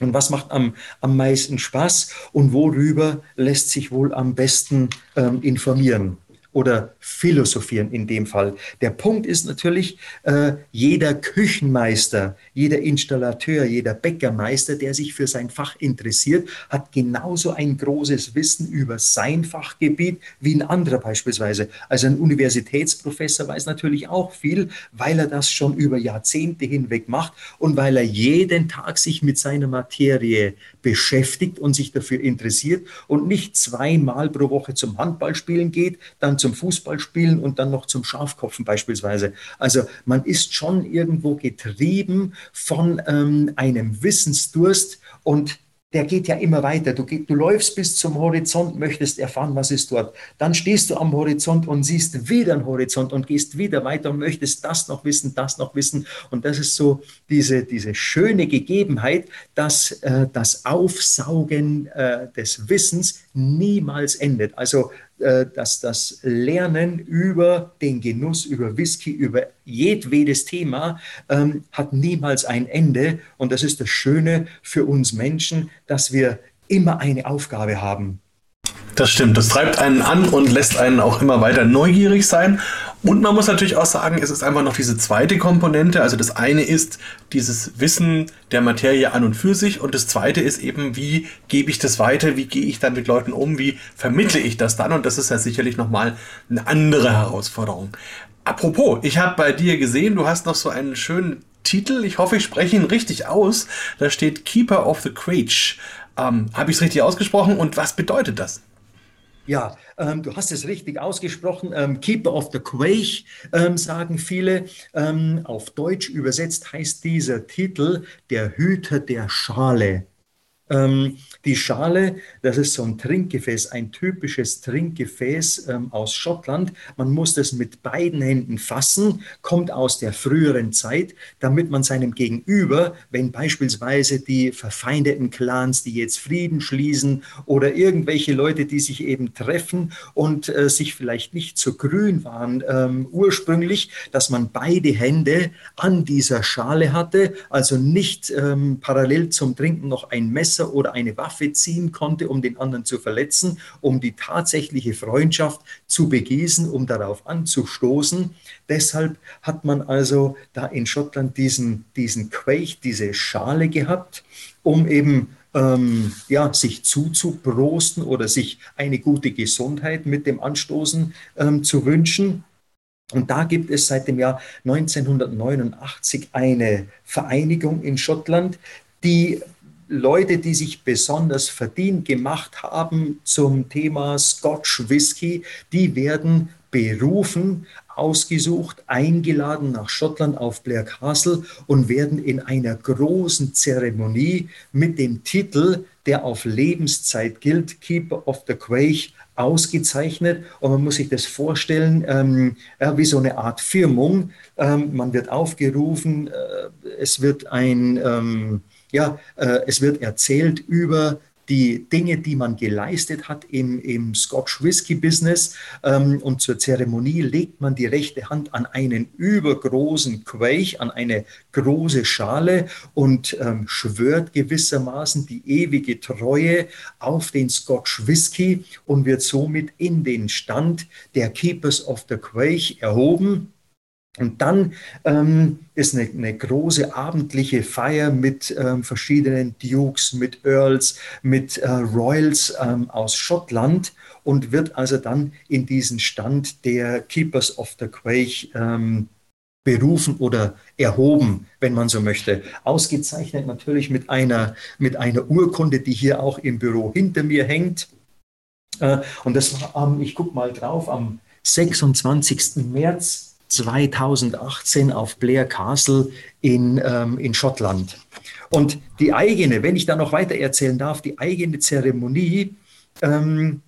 und was macht am, am meisten Spaß und worüber lässt sich wohl am besten ähm, informieren oder philosophieren in dem Fall. Der Punkt ist natürlich, äh, jeder Küchenmeister, jeder Installateur, jeder Bäckermeister, der sich für sein Fach interessiert, hat genauso ein großes Wissen über sein Fachgebiet wie ein anderer beispielsweise. Also ein Universitätsprofessor weiß natürlich auch viel, weil er das schon über Jahrzehnte hinweg macht und weil er jeden Tag sich mit seiner Materie beschäftigt und sich dafür interessiert und nicht zweimal pro Woche zum Handballspielen geht, dann zum Fußballspielen und dann noch zum Schafkopfen beispielsweise. Also man ist schon irgendwo getrieben von ähm, einem Wissensdurst und der geht ja immer weiter. Du, du läufst bis zum Horizont, möchtest erfahren, was ist dort. Dann stehst du am Horizont und siehst wieder einen Horizont und gehst wieder weiter und möchtest das noch wissen, das noch wissen. Und das ist so diese, diese schöne Gegebenheit, dass äh, das Aufsaugen äh, des Wissens niemals endet. Also äh, dass das Lernen über den Genuss, über Whisky, über jedwedes Thema ähm, hat niemals ein Ende. Und das ist das Schöne für uns Menschen, dass wir immer eine Aufgabe haben. Das stimmt, das treibt einen an und lässt einen auch immer weiter neugierig sein. Und man muss natürlich auch sagen, es ist einfach noch diese zweite Komponente. Also das eine ist dieses Wissen der Materie an und für sich und das zweite ist eben, wie gebe ich das weiter, wie gehe ich dann mit Leuten um, wie vermittle ich das dann und das ist ja sicherlich nochmal eine andere Herausforderung. Apropos, ich habe bei dir gesehen, du hast noch so einen schönen Titel, ich hoffe, ich spreche ihn richtig aus. Da steht Keeper of the Quage. Ähm, habe ich es richtig ausgesprochen und was bedeutet das? Ja, ähm, du hast es richtig ausgesprochen. Ähm, Keeper of the Quake ähm, sagen viele. Ähm, auf Deutsch übersetzt heißt dieser Titel der Hüter der Schale. Die Schale, das ist so ein Trinkgefäß, ein typisches Trinkgefäß ähm, aus Schottland. Man muss das mit beiden Händen fassen, kommt aus der früheren Zeit, damit man seinem Gegenüber, wenn beispielsweise die verfeindeten Clans, die jetzt Frieden schließen oder irgendwelche Leute, die sich eben treffen und äh, sich vielleicht nicht so grün waren ähm, ursprünglich, dass man beide Hände an dieser Schale hatte, also nicht ähm, parallel zum Trinken noch ein Messer oder eine Waffe Waffe ziehen konnte, um den anderen zu verletzen, um die tatsächliche Freundschaft zu begießen, um darauf anzustoßen. Deshalb hat man also da in Schottland diesen, diesen Quake, diese Schale gehabt, um eben ähm, ja, sich zuzuprosten oder sich eine gute Gesundheit mit dem Anstoßen ähm, zu wünschen. Und da gibt es seit dem Jahr 1989 eine Vereinigung in Schottland, die Leute, die sich besonders verdient gemacht haben zum Thema Scotch Whisky, die werden berufen, ausgesucht, eingeladen nach Schottland auf Blair Castle und werden in einer großen Zeremonie mit dem Titel, der auf Lebenszeit gilt, Keeper of the Quake, ausgezeichnet. Und man muss sich das vorstellen, ähm, ja, wie so eine Art Firmung. Ähm, man wird aufgerufen, äh, es wird ein... Ähm, ja, äh, es wird erzählt über die Dinge, die man geleistet hat im, im Scotch Whisky Business. Ähm, und zur Zeremonie legt man die rechte Hand an einen übergroßen Quaich, an eine große Schale und ähm, schwört gewissermaßen die ewige Treue auf den Scotch Whisky und wird somit in den Stand der Keepers of the Quaich erhoben. Und dann ähm, ist eine, eine, große abendliche Feier mit ähm, verschiedenen Dukes, mit Earls, mit äh, Royals ähm, aus Schottland und wird also dann in diesen Stand der Keepers of the Quake ähm, berufen oder erhoben, wenn man so möchte. Ausgezeichnet natürlich mit einer, mit einer Urkunde, die hier auch im Büro hinter mir hängt. Äh, und das war am, ich gucke mal drauf, am 26. März 2018 auf Blair Castle in, ähm, in Schottland. Und die eigene, wenn ich da noch weiter erzählen darf, die eigene Zeremonie, ähm,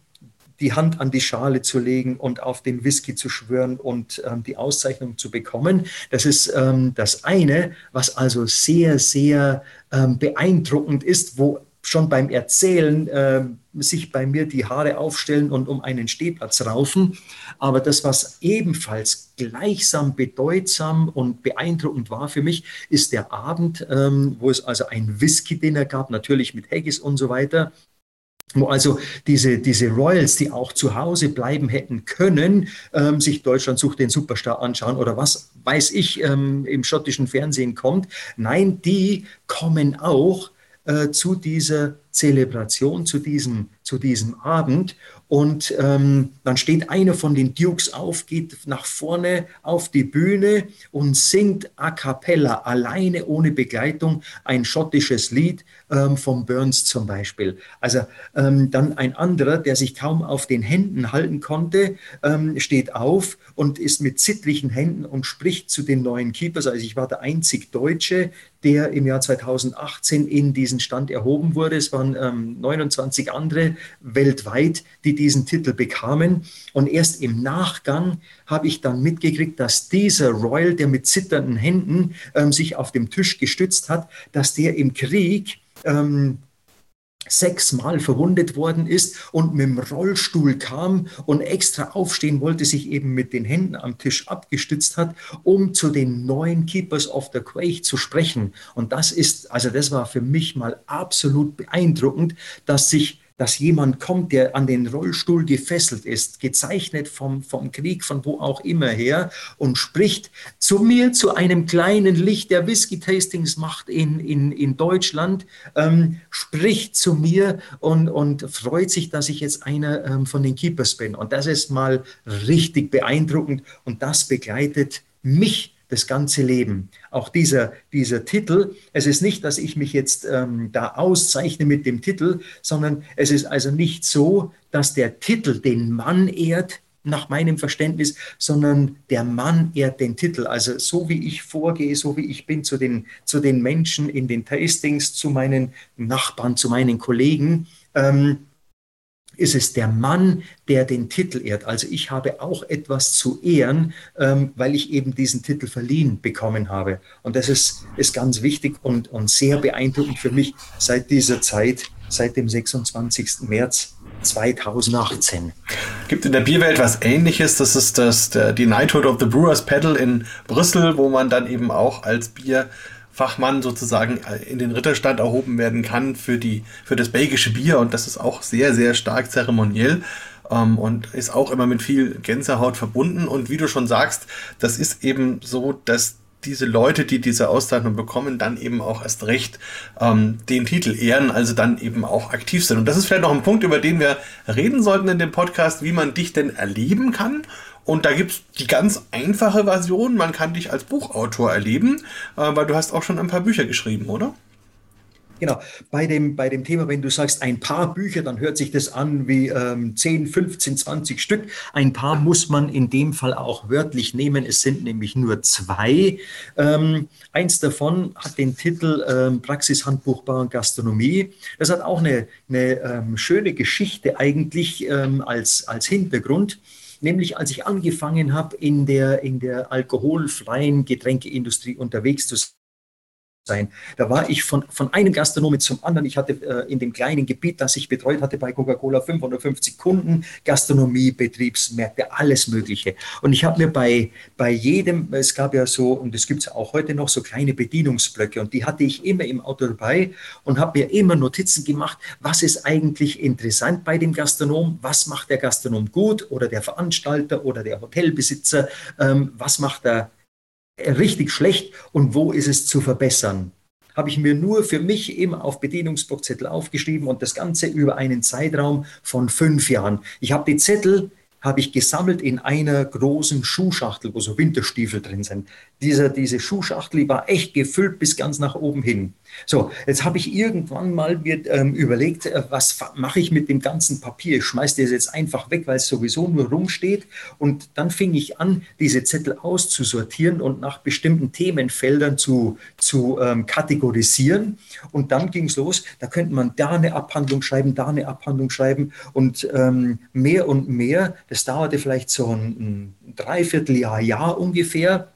die Hand an die Schale zu legen und auf den Whisky zu schwören und ähm, die Auszeichnung zu bekommen. Das ist ähm, das eine, was also sehr, sehr ähm, beeindruckend ist, wo schon beim Erzählen äh, sich bei mir die Haare aufstellen und um einen Stehplatz raufen. Aber das, was ebenfalls gleichsam bedeutsam und beeindruckend war für mich, ist der Abend, ähm, wo es also ein Whisky-Dinner gab, natürlich mit Haggis und so weiter wo also diese, diese Royals, die auch zu Hause bleiben hätten können, ähm, sich Deutschland sucht den Superstar anschauen oder was weiß ich ähm, im schottischen Fernsehen kommt. Nein, die kommen auch äh, zu dieser Zelebration, zu diesem, zu diesem Abend. Und ähm, dann steht einer von den Dukes auf, geht nach vorne auf die Bühne und singt a cappella, alleine ohne Begleitung, ein schottisches Lied ähm, vom Burns zum Beispiel. Also ähm, dann ein anderer, der sich kaum auf den Händen halten konnte, ähm, steht auf und ist mit zittrigen Händen und spricht zu den neuen Keepers. Also ich war der einzig Deutsche, der im Jahr 2018 in diesen Stand erhoben wurde. Es waren ähm, 29 andere weltweit, die diesen Titel bekamen. Und erst im Nachgang habe ich dann mitgekriegt, dass dieser Royal, der mit zitternden Händen ähm, sich auf dem Tisch gestützt hat, dass der im Krieg ähm, sechsmal verwundet worden ist und mit dem Rollstuhl kam und extra aufstehen wollte, sich eben mit den Händen am Tisch abgestützt hat, um zu den neuen Keepers of the Quake zu sprechen. Und das ist, also das war für mich mal absolut beeindruckend, dass sich dass jemand kommt, der an den Rollstuhl gefesselt ist, gezeichnet vom, vom Krieg, von wo auch immer her, und spricht zu mir, zu einem kleinen Licht, der Whisky-Tastings macht in, in, in Deutschland, ähm, spricht zu mir und, und freut sich, dass ich jetzt einer ähm, von den Keepers bin. Und das ist mal richtig beeindruckend und das begleitet mich das ganze Leben. Auch dieser, dieser Titel, es ist nicht, dass ich mich jetzt ähm, da auszeichne mit dem Titel, sondern es ist also nicht so, dass der Titel den Mann ehrt, nach meinem Verständnis, sondern der Mann ehrt den Titel. Also so wie ich vorgehe, so wie ich bin zu den, zu den Menschen in den Tastings, zu meinen Nachbarn, zu meinen Kollegen, ähm, ist es der Mann, der den Titel ehrt. Also ich habe auch etwas zu ehren, ähm, weil ich eben diesen Titel verliehen bekommen habe. Und das ist, ist ganz wichtig und, und sehr beeindruckend für mich seit dieser Zeit, seit dem 26. März 2018. Gibt in der Bierwelt was ähnliches. Das ist das, der, die Knighthood of the Brewers Pedal in Brüssel, wo man dann eben auch als Bier Fachmann sozusagen äh, in den Ritterstand erhoben werden kann für, die, für das belgische Bier. Und das ist auch sehr, sehr stark zeremoniell ähm, und ist auch immer mit viel Gänsehaut verbunden. Und wie du schon sagst, das ist eben so, dass diese Leute, die diese Auszeichnung bekommen, dann eben auch erst recht ähm, den Titel ehren, also dann eben auch aktiv sind. Und das ist vielleicht noch ein Punkt, über den wir reden sollten in dem Podcast, wie man dich denn erleben kann und da gibt es die ganz einfache Version. Man kann dich als Buchautor erleben, äh, weil du hast auch schon ein paar Bücher geschrieben, oder? Genau, bei dem, bei dem Thema, wenn du sagst ein paar Bücher, dann hört sich das an wie ähm, 10, 15, 20 Stück. Ein paar muss man in dem Fall auch wörtlich nehmen. Es sind nämlich nur zwei. Ähm, eins davon hat den Titel ähm, Praxishandbuch Bar und Gastronomie. Das hat auch eine, eine ähm, schöne Geschichte eigentlich ähm, als, als Hintergrund nämlich als ich angefangen habe, in der, in der alkoholfreien Getränkeindustrie unterwegs zu sein. Da war ich von, von einem Gastronom zum anderen. Ich hatte äh, in dem kleinen Gebiet, das ich betreut hatte bei Coca-Cola 550 Kunden, Gastronomie, Betriebsmärkte, alles Mögliche. Und ich habe mir bei, bei jedem, es gab ja so, und das gibt es auch heute noch, so kleine Bedienungsblöcke und die hatte ich immer im Auto dabei und habe mir immer Notizen gemacht, was ist eigentlich interessant bei dem Gastronom, was macht der Gastronom gut oder der Veranstalter oder der Hotelbesitzer, ähm, was macht er richtig schlecht und wo ist es zu verbessern. Habe ich mir nur für mich immer auf Bedienungsblockzettel aufgeschrieben und das Ganze über einen Zeitraum von fünf Jahren. Ich habe die Zettel habe ich gesammelt in einer großen Schuhschachtel, wo so Winterstiefel drin sind. Diese, diese Schuhschachtel die war echt gefüllt bis ganz nach oben hin. So, jetzt habe ich irgendwann mal mir, ähm, überlegt, äh, was mache ich mit dem ganzen Papier? Ich schmeiße das jetzt einfach weg, weil es sowieso nur rumsteht. Und dann fing ich an, diese Zettel auszusortieren und nach bestimmten Themenfeldern zu, zu ähm, kategorisieren. Und dann ging es los, da könnte man da eine Abhandlung schreiben, da eine Abhandlung schreiben und ähm, mehr und mehr. Das dauerte vielleicht so ein, ein Dreivierteljahr, Jahr ungefähr.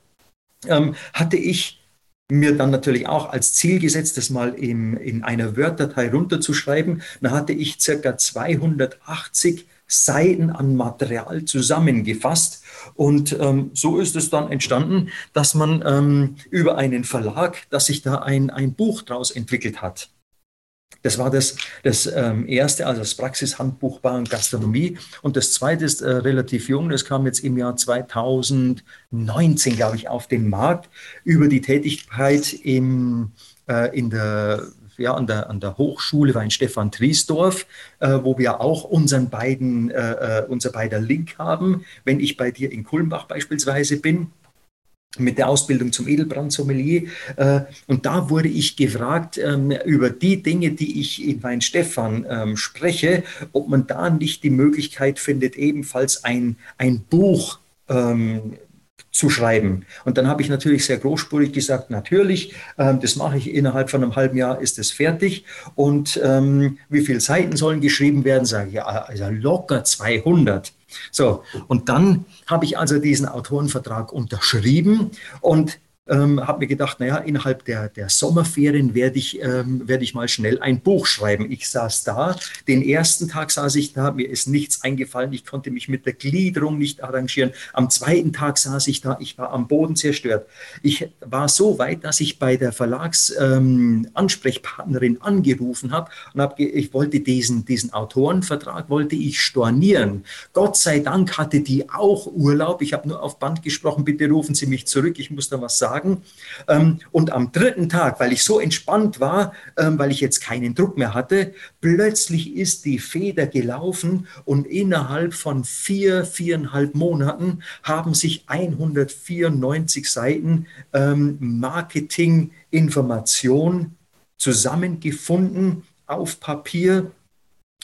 Ähm, hatte ich mir dann natürlich auch als Ziel gesetzt, das mal im, in einer Word-Datei runterzuschreiben. Da hatte ich circa 280 Seiten an Material zusammengefasst. Und ähm, so ist es dann entstanden, dass man ähm, über einen Verlag, dass sich da ein, ein Buch daraus entwickelt hat. Das war das, das ähm, erste, also das Praxishandbuch Bar und Gastronomie. Und das zweite ist äh, relativ jung, das kam jetzt im Jahr 2019, glaube ich, auf den Markt über die Tätigkeit im, äh, in der ja, an, der, an der Hochschule Weinstefan Triesdorf, äh, wo wir auch unseren beiden, äh, äh, unser beider Link haben. Wenn ich bei dir in Kulmbach beispielsweise bin, mit der Ausbildung zum Edelbrandsommelier. Äh, und da wurde ich gefragt ähm, über die Dinge, die ich in Weinstefan ähm, spreche, ob man da nicht die Möglichkeit findet, ebenfalls ein, ein Buch ähm, zu schreiben. Und dann habe ich natürlich sehr großspurig gesagt, natürlich, das mache ich innerhalb von einem halben Jahr, ist es fertig. Und wie viele Seiten sollen geschrieben werden? Sage ich, ja, also locker 200. So, und dann habe ich also diesen Autorenvertrag unterschrieben und ähm, habe mir gedacht, naja, innerhalb der, der Sommerferien werde ich, ähm, werde ich mal schnell ein Buch schreiben. Ich saß da, den ersten Tag saß ich da, mir ist nichts eingefallen, ich konnte mich mit der Gliederung nicht arrangieren. Am zweiten Tag saß ich da, ich war am Boden zerstört. Ich war so weit, dass ich bei der Verlagsansprechpartnerin ähm, angerufen habe und habe, ich wollte diesen, diesen Autorenvertrag, wollte ich stornieren. Gott sei Dank hatte die auch Urlaub. Ich habe nur auf Band gesprochen, bitte rufen Sie mich zurück, ich muss da was sagen sagen. Ähm, und am dritten Tag, weil ich so entspannt war, ähm, weil ich jetzt keinen Druck mehr hatte, plötzlich ist die Feder gelaufen und innerhalb von vier, viereinhalb Monaten haben sich 194 Seiten ähm, Marketinginformation zusammengefunden auf Papier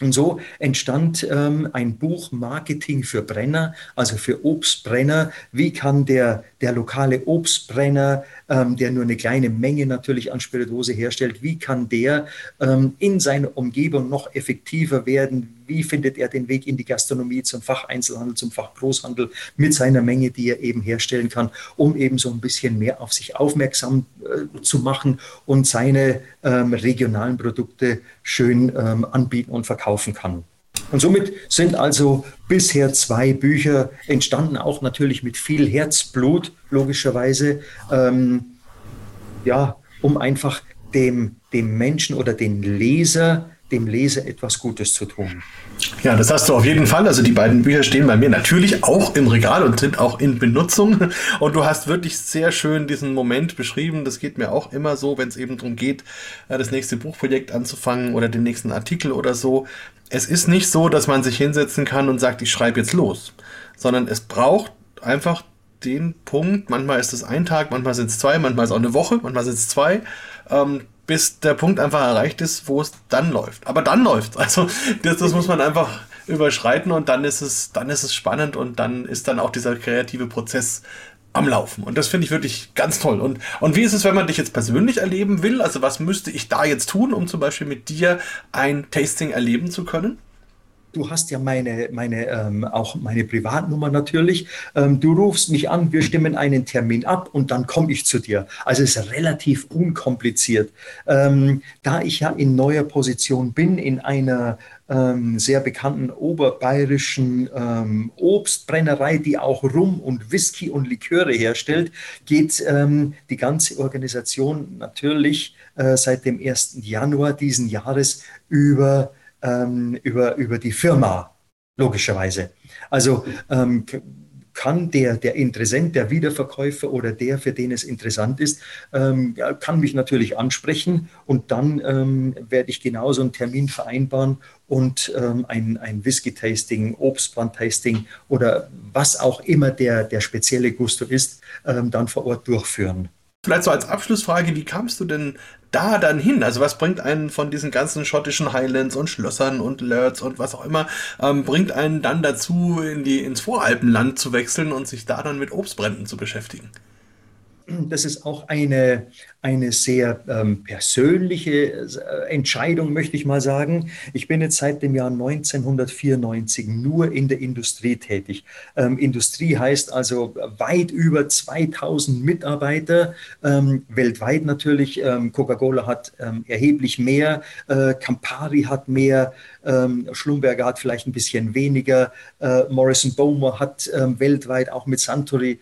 und so entstand ähm, ein Buch Marketing für Brenner, also für Obstbrenner. Wie kann der, der lokale Obstbrenner, ähm, der nur eine kleine Menge natürlich an Spirituose herstellt, wie kann der ähm, in seiner Umgebung noch effektiver werden? Wie findet er den Weg in die Gastronomie, zum Facheinzelhandel, zum Fachgroßhandel mit seiner Menge, die er eben herstellen kann, um eben so ein bisschen mehr auf sich aufmerksam äh, zu machen und seine ähm, regionalen Produkte schön ähm, anbieten und verkaufen kann. Und somit sind also bisher zwei Bücher entstanden, auch natürlich mit viel Herzblut, logischerweise, ähm, ja, um einfach dem, dem Menschen oder den Leser dem Leser etwas Gutes zu tun. Ja, das hast du auf jeden Fall. Also die beiden Bücher stehen bei mir natürlich auch im Regal und sind auch in Benutzung. Und du hast wirklich sehr schön diesen Moment beschrieben. Das geht mir auch immer so, wenn es eben darum geht, äh, das nächste Buchprojekt anzufangen oder den nächsten Artikel oder so. Es ist nicht so, dass man sich hinsetzen kann und sagt, ich schreibe jetzt los, sondern es braucht einfach den Punkt. Manchmal ist es ein Tag, manchmal sind es zwei, manchmal ist es auch eine Woche, manchmal sind es zwei. Ähm, bis der Punkt einfach erreicht ist, wo es dann läuft. Aber dann läuft Also das, das muss man einfach überschreiten und dann ist es, dann ist es spannend und dann ist dann auch dieser kreative Prozess am Laufen. Und das finde ich wirklich ganz toll. Und, und wie ist es, wenn man dich jetzt persönlich erleben will? Also was müsste ich da jetzt tun, um zum Beispiel mit dir ein Tasting erleben zu können? Du hast ja meine, meine, ähm, auch meine Privatnummer natürlich. Ähm, du rufst mich an, wir stimmen einen Termin ab und dann komme ich zu dir. Also es ist relativ unkompliziert. Ähm, da ich ja in neuer Position bin, in einer ähm, sehr bekannten oberbayerischen ähm, Obstbrennerei, die auch Rum und Whisky und Liköre herstellt, geht ähm, die ganze Organisation natürlich äh, seit dem 1. Januar diesen Jahres über ähm, über, über die Firma, logischerweise. Also ähm, kann der, der Interessent, der Wiederverkäufer oder der, für den es interessant ist, ähm, kann mich natürlich ansprechen und dann ähm, werde ich genauso einen Termin vereinbaren und ähm, ein, ein Whisky-Tasting, Obstbrand-Tasting oder was auch immer der, der spezielle Gusto ist, ähm, dann vor Ort durchführen. Vielleicht so als Abschlussfrage, wie kamst du denn da dann hin? Also was bringt einen von diesen ganzen schottischen Highlands und Schlössern und Lurts und was auch immer, ähm, bringt einen dann dazu, in die, ins Voralpenland zu wechseln und sich da dann mit Obstbränden zu beschäftigen? Das ist auch eine, eine sehr ähm, persönliche äh, Entscheidung, möchte ich mal sagen. Ich bin jetzt seit dem Jahr 1994 nur in der Industrie tätig. Ähm, Industrie heißt also weit über 2000 Mitarbeiter, ähm, weltweit natürlich. Ähm, Coca-Cola hat ähm, erheblich mehr, äh, Campari hat mehr, ähm, Schlumberger hat vielleicht ein bisschen weniger, äh, Morrison Bowmer hat weltweit auch mit Santori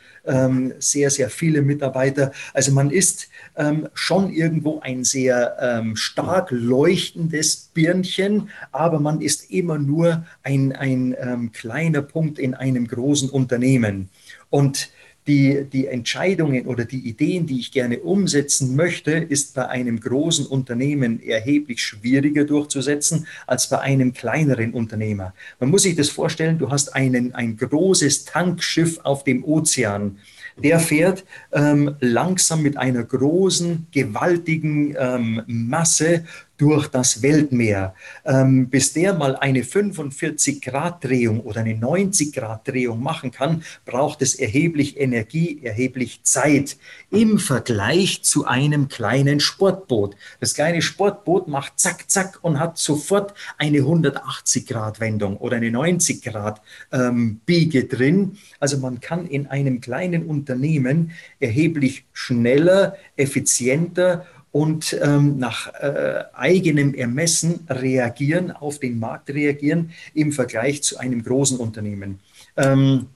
sehr, sehr viele Mitarbeiter. Also man ist ähm, schon irgendwo ein sehr ähm, stark leuchtendes Birnchen, aber man ist immer nur ein, ein ähm, kleiner Punkt in einem großen Unternehmen. Und die, die Entscheidungen oder die Ideen, die ich gerne umsetzen möchte, ist bei einem großen Unternehmen erheblich schwieriger durchzusetzen als bei einem kleineren Unternehmer. Man muss sich das vorstellen, du hast einen, ein großes Tankschiff auf dem Ozean der fährt ähm, langsam mit einer großen, gewaltigen ähm, Masse durch das Weltmeer. Ähm, bis der mal eine 45-Grad-Drehung oder eine 90-Grad-Drehung machen kann, braucht es erheblich Energie, erheblich Zeit im Vergleich zu einem kleinen Sportboot. Das kleine Sportboot macht zack, zack und hat sofort eine 180-Grad-Wendung oder eine 90-Grad-Biege ähm, drin. Also man kann in einem kleinen Unternehmen erheblich schneller, effizienter und ähm, nach äh, eigenem Ermessen reagieren, auf den Markt reagieren im Vergleich zu einem großen Unternehmen. Ähm,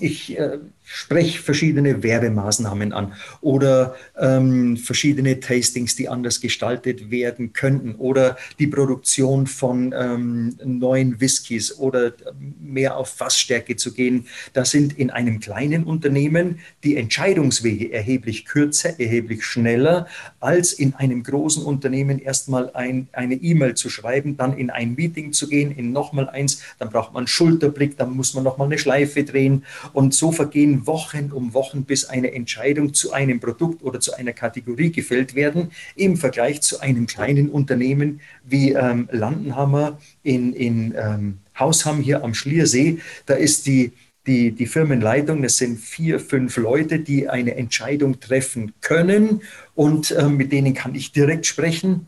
ich äh, spreche verschiedene Werbemaßnahmen an oder ähm, verschiedene Tastings, die anders gestaltet werden könnten oder die Produktion von ähm, neuen Whiskys oder mehr auf Fassstärke zu gehen. Das sind in einem kleinen Unternehmen die Entscheidungswege erheblich kürzer, erheblich schneller, als in einem großen Unternehmen erstmal ein, eine E-Mail zu schreiben, dann in ein Meeting zu gehen, in nochmal eins, dann braucht man einen Schulterblick, dann muss man nochmal eine Schleife drehen und so vergehen Wochen um Wochen, bis eine Entscheidung zu einem Produkt oder zu einer Kategorie gefällt werden, im Vergleich zu einem kleinen Unternehmen wie ähm, Landenhammer in, in ähm, Hausham hier am Schliersee. Da ist die, die, die Firmenleitung, das sind vier, fünf Leute, die eine Entscheidung treffen können und äh, mit denen kann ich direkt sprechen.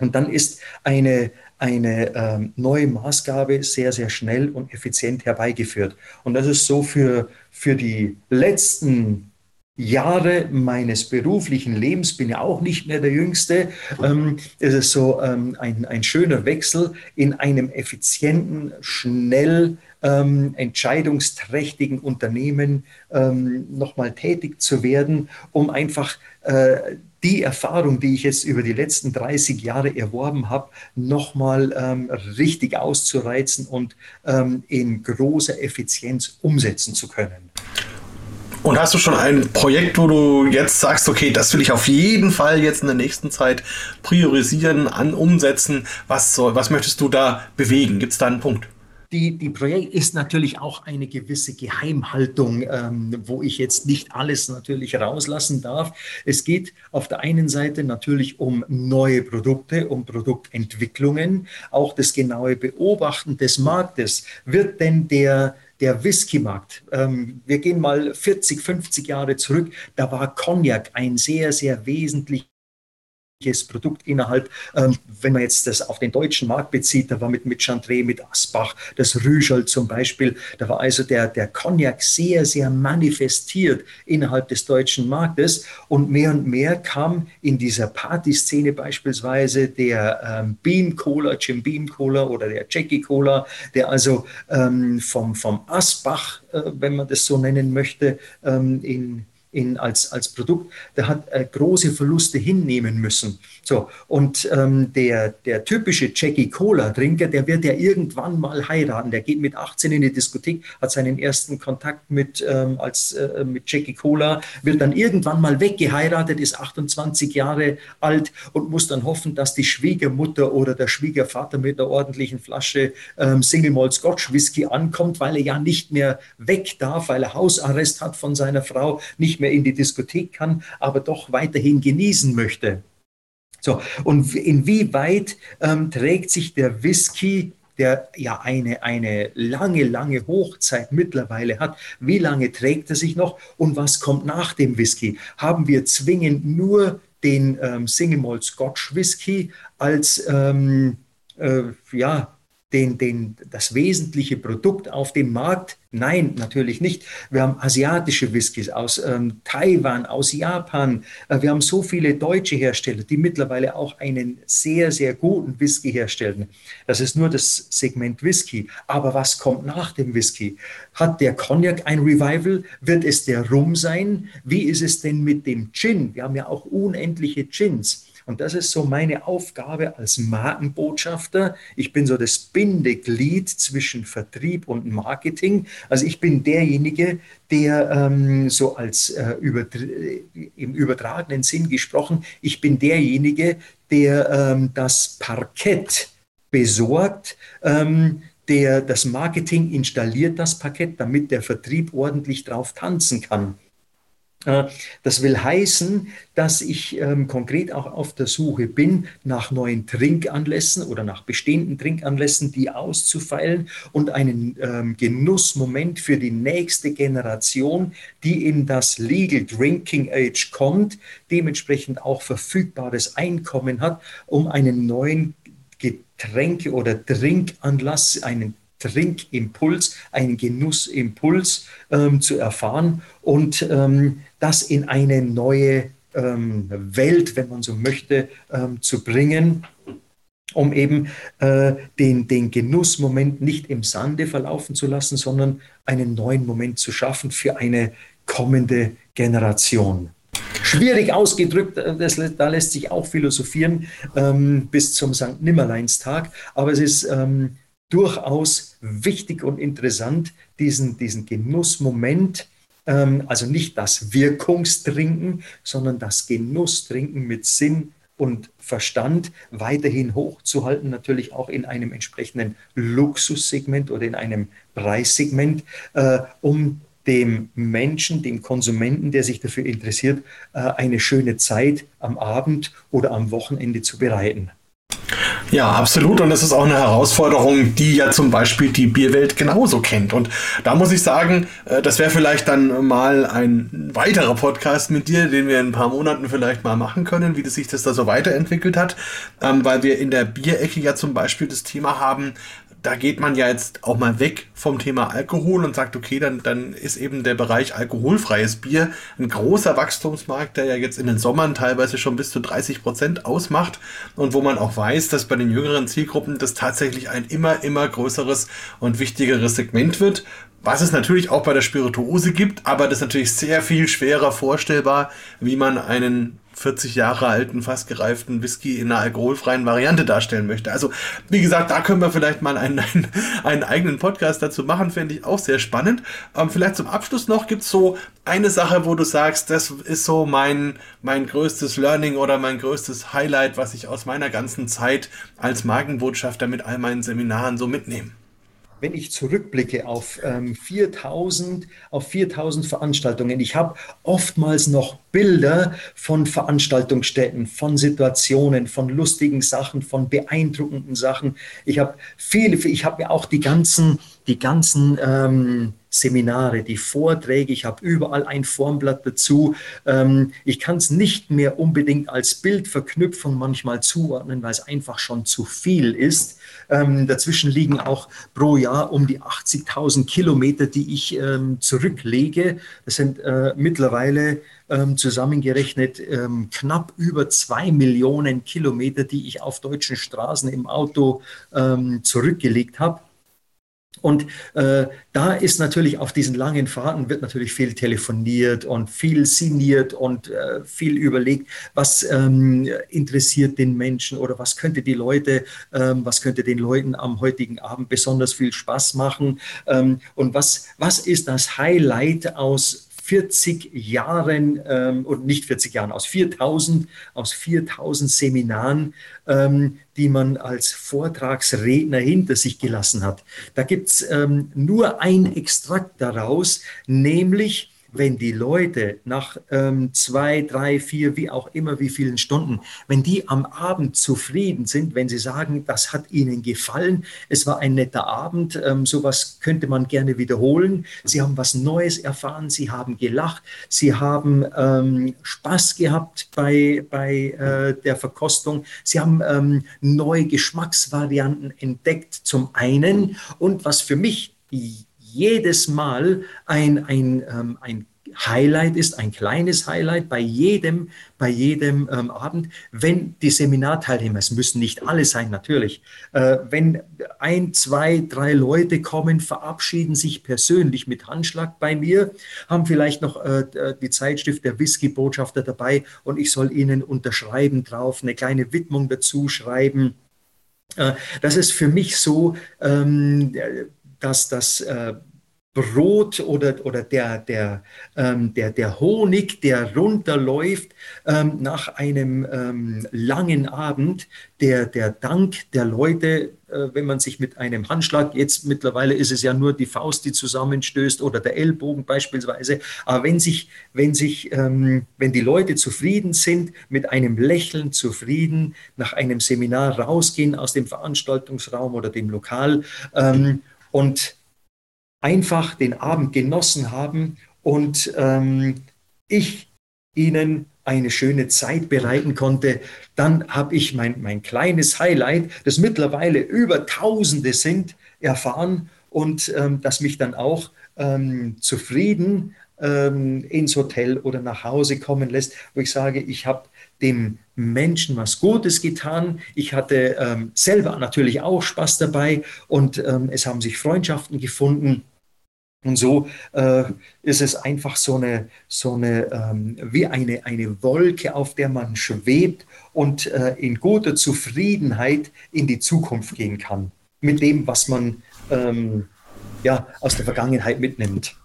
Und dann ist eine, eine ähm, neue Maßgabe sehr, sehr schnell und effizient herbeigeführt. Und das ist so für, für die letzten Jahre meines beruflichen Lebens, bin ja auch nicht mehr der Jüngste, ähm, ist es so ähm, ein, ein schöner Wechsel in einem effizienten, schnell ähm, entscheidungsträchtigen Unternehmen ähm, nochmal tätig zu werden, um einfach äh, die Erfahrung, die ich jetzt über die letzten 30 Jahre erworben habe, nochmal ähm, richtig auszureizen und ähm, in großer Effizienz umsetzen zu können. Und hast du schon ein Projekt, wo du jetzt sagst, okay, das will ich auf jeden Fall jetzt in der nächsten Zeit priorisieren, an umsetzen? Was, soll, was möchtest du da bewegen? Gibt es da einen Punkt? Die, die Projekt ist natürlich auch eine gewisse Geheimhaltung, ähm, wo ich jetzt nicht alles natürlich rauslassen darf. Es geht auf der einen Seite natürlich um neue Produkte, um Produktentwicklungen, auch das genaue Beobachten des Marktes. Wird denn der der Whisky-Markt. Ähm, wir gehen mal 40, 50 Jahre zurück. Da war Cognac ein sehr, sehr wesentlich Produkt innerhalb, ähm, wenn man jetzt das auf den deutschen Markt bezieht, da war mit, mit Chantre, mit Asbach, das Rüschel zum Beispiel, da war also der, der Cognac sehr, sehr manifestiert innerhalb des deutschen Marktes und mehr und mehr kam in dieser Partyszene beispielsweise der ähm, Beam Cola, Jim Beam Cola oder der Jackie Cola, der also ähm, vom, vom Asbach, äh, wenn man das so nennen möchte, ähm, in in, als, als Produkt, der hat äh, große Verluste hinnehmen müssen. So, und ähm, der, der typische Jackie Cola-Trinker, der wird ja irgendwann mal heiraten. Der geht mit 18 in die Diskothek, hat seinen ersten Kontakt mit, ähm, als, äh, mit Jackie Cola, wird dann irgendwann mal weggeheiratet, ist 28 Jahre alt und muss dann hoffen, dass die Schwiegermutter oder der Schwiegervater mit einer ordentlichen Flasche ähm, Single Malt Scotch Whisky ankommt, weil er ja nicht mehr weg darf, weil er Hausarrest hat von seiner Frau, nicht mehr in die Diskothek kann, aber doch weiterhin genießen möchte. So, und inwieweit ähm, trägt sich der Whisky, der ja eine, eine lange, lange Hochzeit mittlerweile hat, wie lange trägt er sich noch und was kommt nach dem Whisky? Haben wir zwingend nur den ähm, Single Malt Scotch Whisky als ähm, äh, ja, den, den, das wesentliche Produkt auf dem Markt? Nein, natürlich nicht. Wir haben asiatische Whiskys aus ähm, Taiwan, aus Japan. Äh, wir haben so viele deutsche Hersteller, die mittlerweile auch einen sehr, sehr guten Whisky herstellen. Das ist nur das Segment Whisky. Aber was kommt nach dem Whisky? Hat der Cognac ein Revival? Wird es der Rum sein? Wie ist es denn mit dem Gin? Wir haben ja auch unendliche Gins. Und das ist so meine Aufgabe als Markenbotschafter. Ich bin so das Bindeglied zwischen Vertrieb und Marketing. Also ich bin derjenige, der ähm, so als äh, über, im übertragenen Sinn gesprochen, ich bin derjenige, der ähm, das Parkett besorgt, ähm, der das Marketing installiert, das Parkett, damit der Vertrieb ordentlich drauf tanzen kann. Äh, das will heißen, dass ich ähm, konkret auch auf der Suche bin nach neuen Trinkanlässen oder nach bestehenden Trinkanlässen, die auszufeilen und einen ähm, Genussmoment für die nächste Generation, die in das Legal Drinking Age kommt, dementsprechend auch verfügbares Einkommen hat, um einen neuen Getränke- oder Trinkanlass, einen Trinkimpuls, einen Genussimpuls ähm, zu erfahren. Und ähm, das in eine neue ähm, Welt, wenn man so möchte, ähm, zu bringen, um eben äh, den, den Genussmoment nicht im Sande verlaufen zu lassen, sondern einen neuen Moment zu schaffen für eine kommende Generation. Schwierig ausgedrückt, äh, das, da lässt sich auch philosophieren ähm, bis zum St. Nimmerleinstag, aber es ist ähm, durchaus wichtig und interessant, diesen, diesen Genussmoment also nicht das Wirkungstrinken, sondern das Genusstrinken mit Sinn und Verstand weiterhin hochzuhalten, natürlich auch in einem entsprechenden Luxussegment oder in einem Preissegment, äh, um dem Menschen, dem Konsumenten, der sich dafür interessiert, äh, eine schöne Zeit am Abend oder am Wochenende zu bereiten. Ja, absolut. Und das ist auch eine Herausforderung, die ja zum Beispiel die Bierwelt genauso kennt. Und da muss ich sagen, äh, das wäre vielleicht dann mal ein weiterer Podcast mit dir, den wir in ein paar Monaten vielleicht mal machen können, wie das sich das da so weiterentwickelt hat. Ähm, weil wir in der Bierecke ja zum Beispiel das Thema haben, da geht man ja jetzt auch mal weg vom Thema Alkohol und sagt, okay, dann, dann ist eben der Bereich alkoholfreies Bier ein großer Wachstumsmarkt, der ja jetzt in den Sommern teilweise schon bis zu 30 Prozent ausmacht und wo man auch weiß, dass bei den jüngeren Zielgruppen das tatsächlich ein immer, immer größeres und wichtigeres Segment wird. Was es natürlich auch bei der Spirituose gibt, aber das ist natürlich sehr viel schwerer vorstellbar, wie man einen 40 Jahre alten, fast gereiften Whisky in einer alkoholfreien Variante darstellen möchte. Also, wie gesagt, da können wir vielleicht mal einen, einen, einen eigenen Podcast dazu machen, fände ich auch sehr spannend. Ähm, vielleicht zum Abschluss noch, gibt es so eine Sache, wo du sagst, das ist so mein, mein größtes Learning oder mein größtes Highlight, was ich aus meiner ganzen Zeit als Markenbotschafter mit all meinen Seminaren so mitnehme? Wenn ich zurückblicke auf ähm, 4000, auf 4000 Veranstaltungen, ich habe oftmals noch Bilder von Veranstaltungsstätten, von Situationen, von lustigen Sachen, von beeindruckenden Sachen. Ich habe viele, ich habe mir auch die ganzen, die ganzen ähm, Seminare, die Vorträge, ich habe überall ein Formblatt dazu. Ähm, ich kann es nicht mehr unbedingt als Bildverknüpfung manchmal zuordnen, weil es einfach schon zu viel ist. Ähm, dazwischen liegen auch pro Jahr um die 80.000 Kilometer, die ich ähm, zurücklege. Das sind äh, mittlerweile ähm, zusammengerechnet ähm, knapp über zwei Millionen Kilometer, die ich auf deutschen Straßen im Auto ähm, zurückgelegt habe. Und äh, da ist natürlich auf diesen langen Fahrten wird natürlich viel telefoniert und viel signiert und äh, viel überlegt, was ähm, interessiert den Menschen oder was könnte die Leute, ähm, was könnte den Leuten am heutigen Abend besonders viel Spaß machen. Ähm, und was, was ist das Highlight aus 40 Jahren ähm, und nicht 40 Jahren, aus 4000, aus 4000 Seminaren, ähm, die man als Vortragsredner hinter sich gelassen hat. Da gibt es ähm, nur ein Extrakt daraus, nämlich wenn die Leute nach ähm, zwei, drei, vier, wie auch immer, wie vielen Stunden, wenn die am Abend zufrieden sind, wenn sie sagen, das hat ihnen gefallen, es war ein netter Abend, ähm, sowas könnte man gerne wiederholen, sie haben was Neues erfahren, sie haben gelacht, sie haben ähm, Spaß gehabt bei, bei äh, der Verkostung, sie haben ähm, neue Geschmacksvarianten entdeckt zum einen. Und was für mich jedes Mal ein, ein, ähm, ein Highlight ist, ein kleines Highlight bei jedem, bei jedem ähm, Abend, wenn die Seminarteilnehmer, es müssen nicht alle sein natürlich, äh, wenn ein, zwei, drei Leute kommen, verabschieden sich persönlich mit Handschlag bei mir, haben vielleicht noch äh, die Zeitschrift der Whisky-Botschafter dabei und ich soll ihnen unterschreiben drauf, eine kleine Widmung dazu schreiben. Äh, das ist für mich so, ähm, dass das äh, Brot oder, oder der, der, ähm, der, der Honig, der runterläuft ähm, nach einem ähm, langen Abend, der, der Dank der Leute, äh, wenn man sich mit einem Handschlag, jetzt mittlerweile ist es ja nur die Faust, die zusammenstößt oder der Ellbogen beispielsweise, aber wenn sich, wenn sich, ähm, wenn die Leute zufrieden sind, mit einem Lächeln zufrieden, nach einem Seminar rausgehen aus dem Veranstaltungsraum oder dem Lokal ähm, und einfach den Abend genossen haben und ähm, ich ihnen eine schöne Zeit bereiten konnte, dann habe ich mein, mein kleines Highlight, das mittlerweile über Tausende sind, erfahren und ähm, das mich dann auch ähm, zufrieden ähm, ins Hotel oder nach Hause kommen lässt, wo ich sage, ich habe dem Menschen was Gutes getan. Ich hatte ähm, selber natürlich auch Spaß dabei und ähm, es haben sich Freundschaften gefunden. Und so äh, ist es einfach so eine, so eine ähm, wie eine, eine Wolke, auf der man schwebt und äh, in guter Zufriedenheit in die Zukunft gehen kann. Mit dem, was man ähm, ja, aus der Vergangenheit mitnimmt.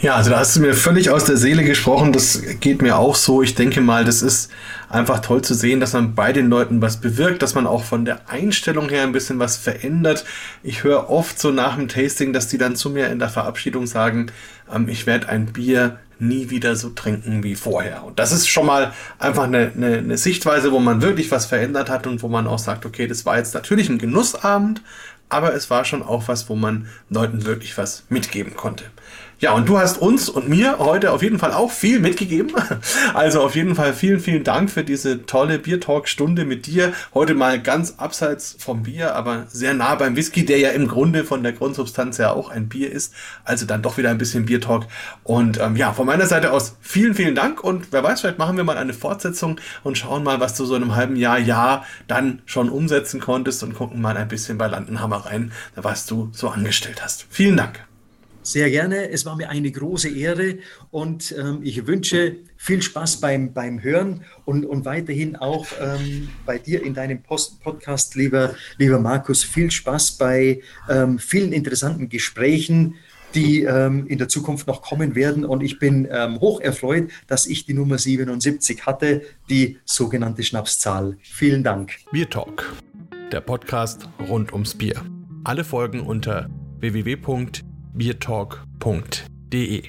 Ja, also da hast du mir völlig aus der Seele gesprochen. Das geht mir auch so. Ich denke mal, das ist einfach toll zu sehen, dass man bei den Leuten was bewirkt, dass man auch von der Einstellung her ein bisschen was verändert. Ich höre oft so nach dem Tasting, dass die dann zu mir in der Verabschiedung sagen, ähm, ich werde ein Bier nie wieder so trinken wie vorher. Und das ist schon mal einfach eine, eine, eine Sichtweise, wo man wirklich was verändert hat und wo man auch sagt, okay, das war jetzt natürlich ein Genussabend, aber es war schon auch was, wo man Leuten wirklich was mitgeben konnte. Ja, und du hast uns und mir heute auf jeden Fall auch viel mitgegeben. Also auf jeden Fall vielen, vielen Dank für diese tolle Biertalk-Stunde mit dir. Heute mal ganz abseits vom Bier, aber sehr nah beim Whisky, der ja im Grunde von der Grundsubstanz ja auch ein Bier ist. Also dann doch wieder ein bisschen Biertalk. Und ähm, ja, von meiner Seite aus vielen, vielen Dank. Und wer weiß, vielleicht machen wir mal eine Fortsetzung und schauen mal, was du so in einem halben Jahr, Jahr dann schon umsetzen konntest und gucken mal ein bisschen bei Landenhammer rein, was du so angestellt hast. Vielen Dank. Sehr gerne. Es war mir eine große Ehre und ähm, ich wünsche viel Spaß beim, beim Hören und, und weiterhin auch ähm, bei dir in deinem Post Podcast, lieber, lieber Markus, viel Spaß bei ähm, vielen interessanten Gesprächen, die ähm, in der Zukunft noch kommen werden. Und ich bin ähm, hoch erfreut, dass ich die Nummer 77 hatte, die sogenannte Schnapszahl. Vielen Dank. Bier Talk, der Podcast rund ums Bier. Alle Folgen unter www biertalk.de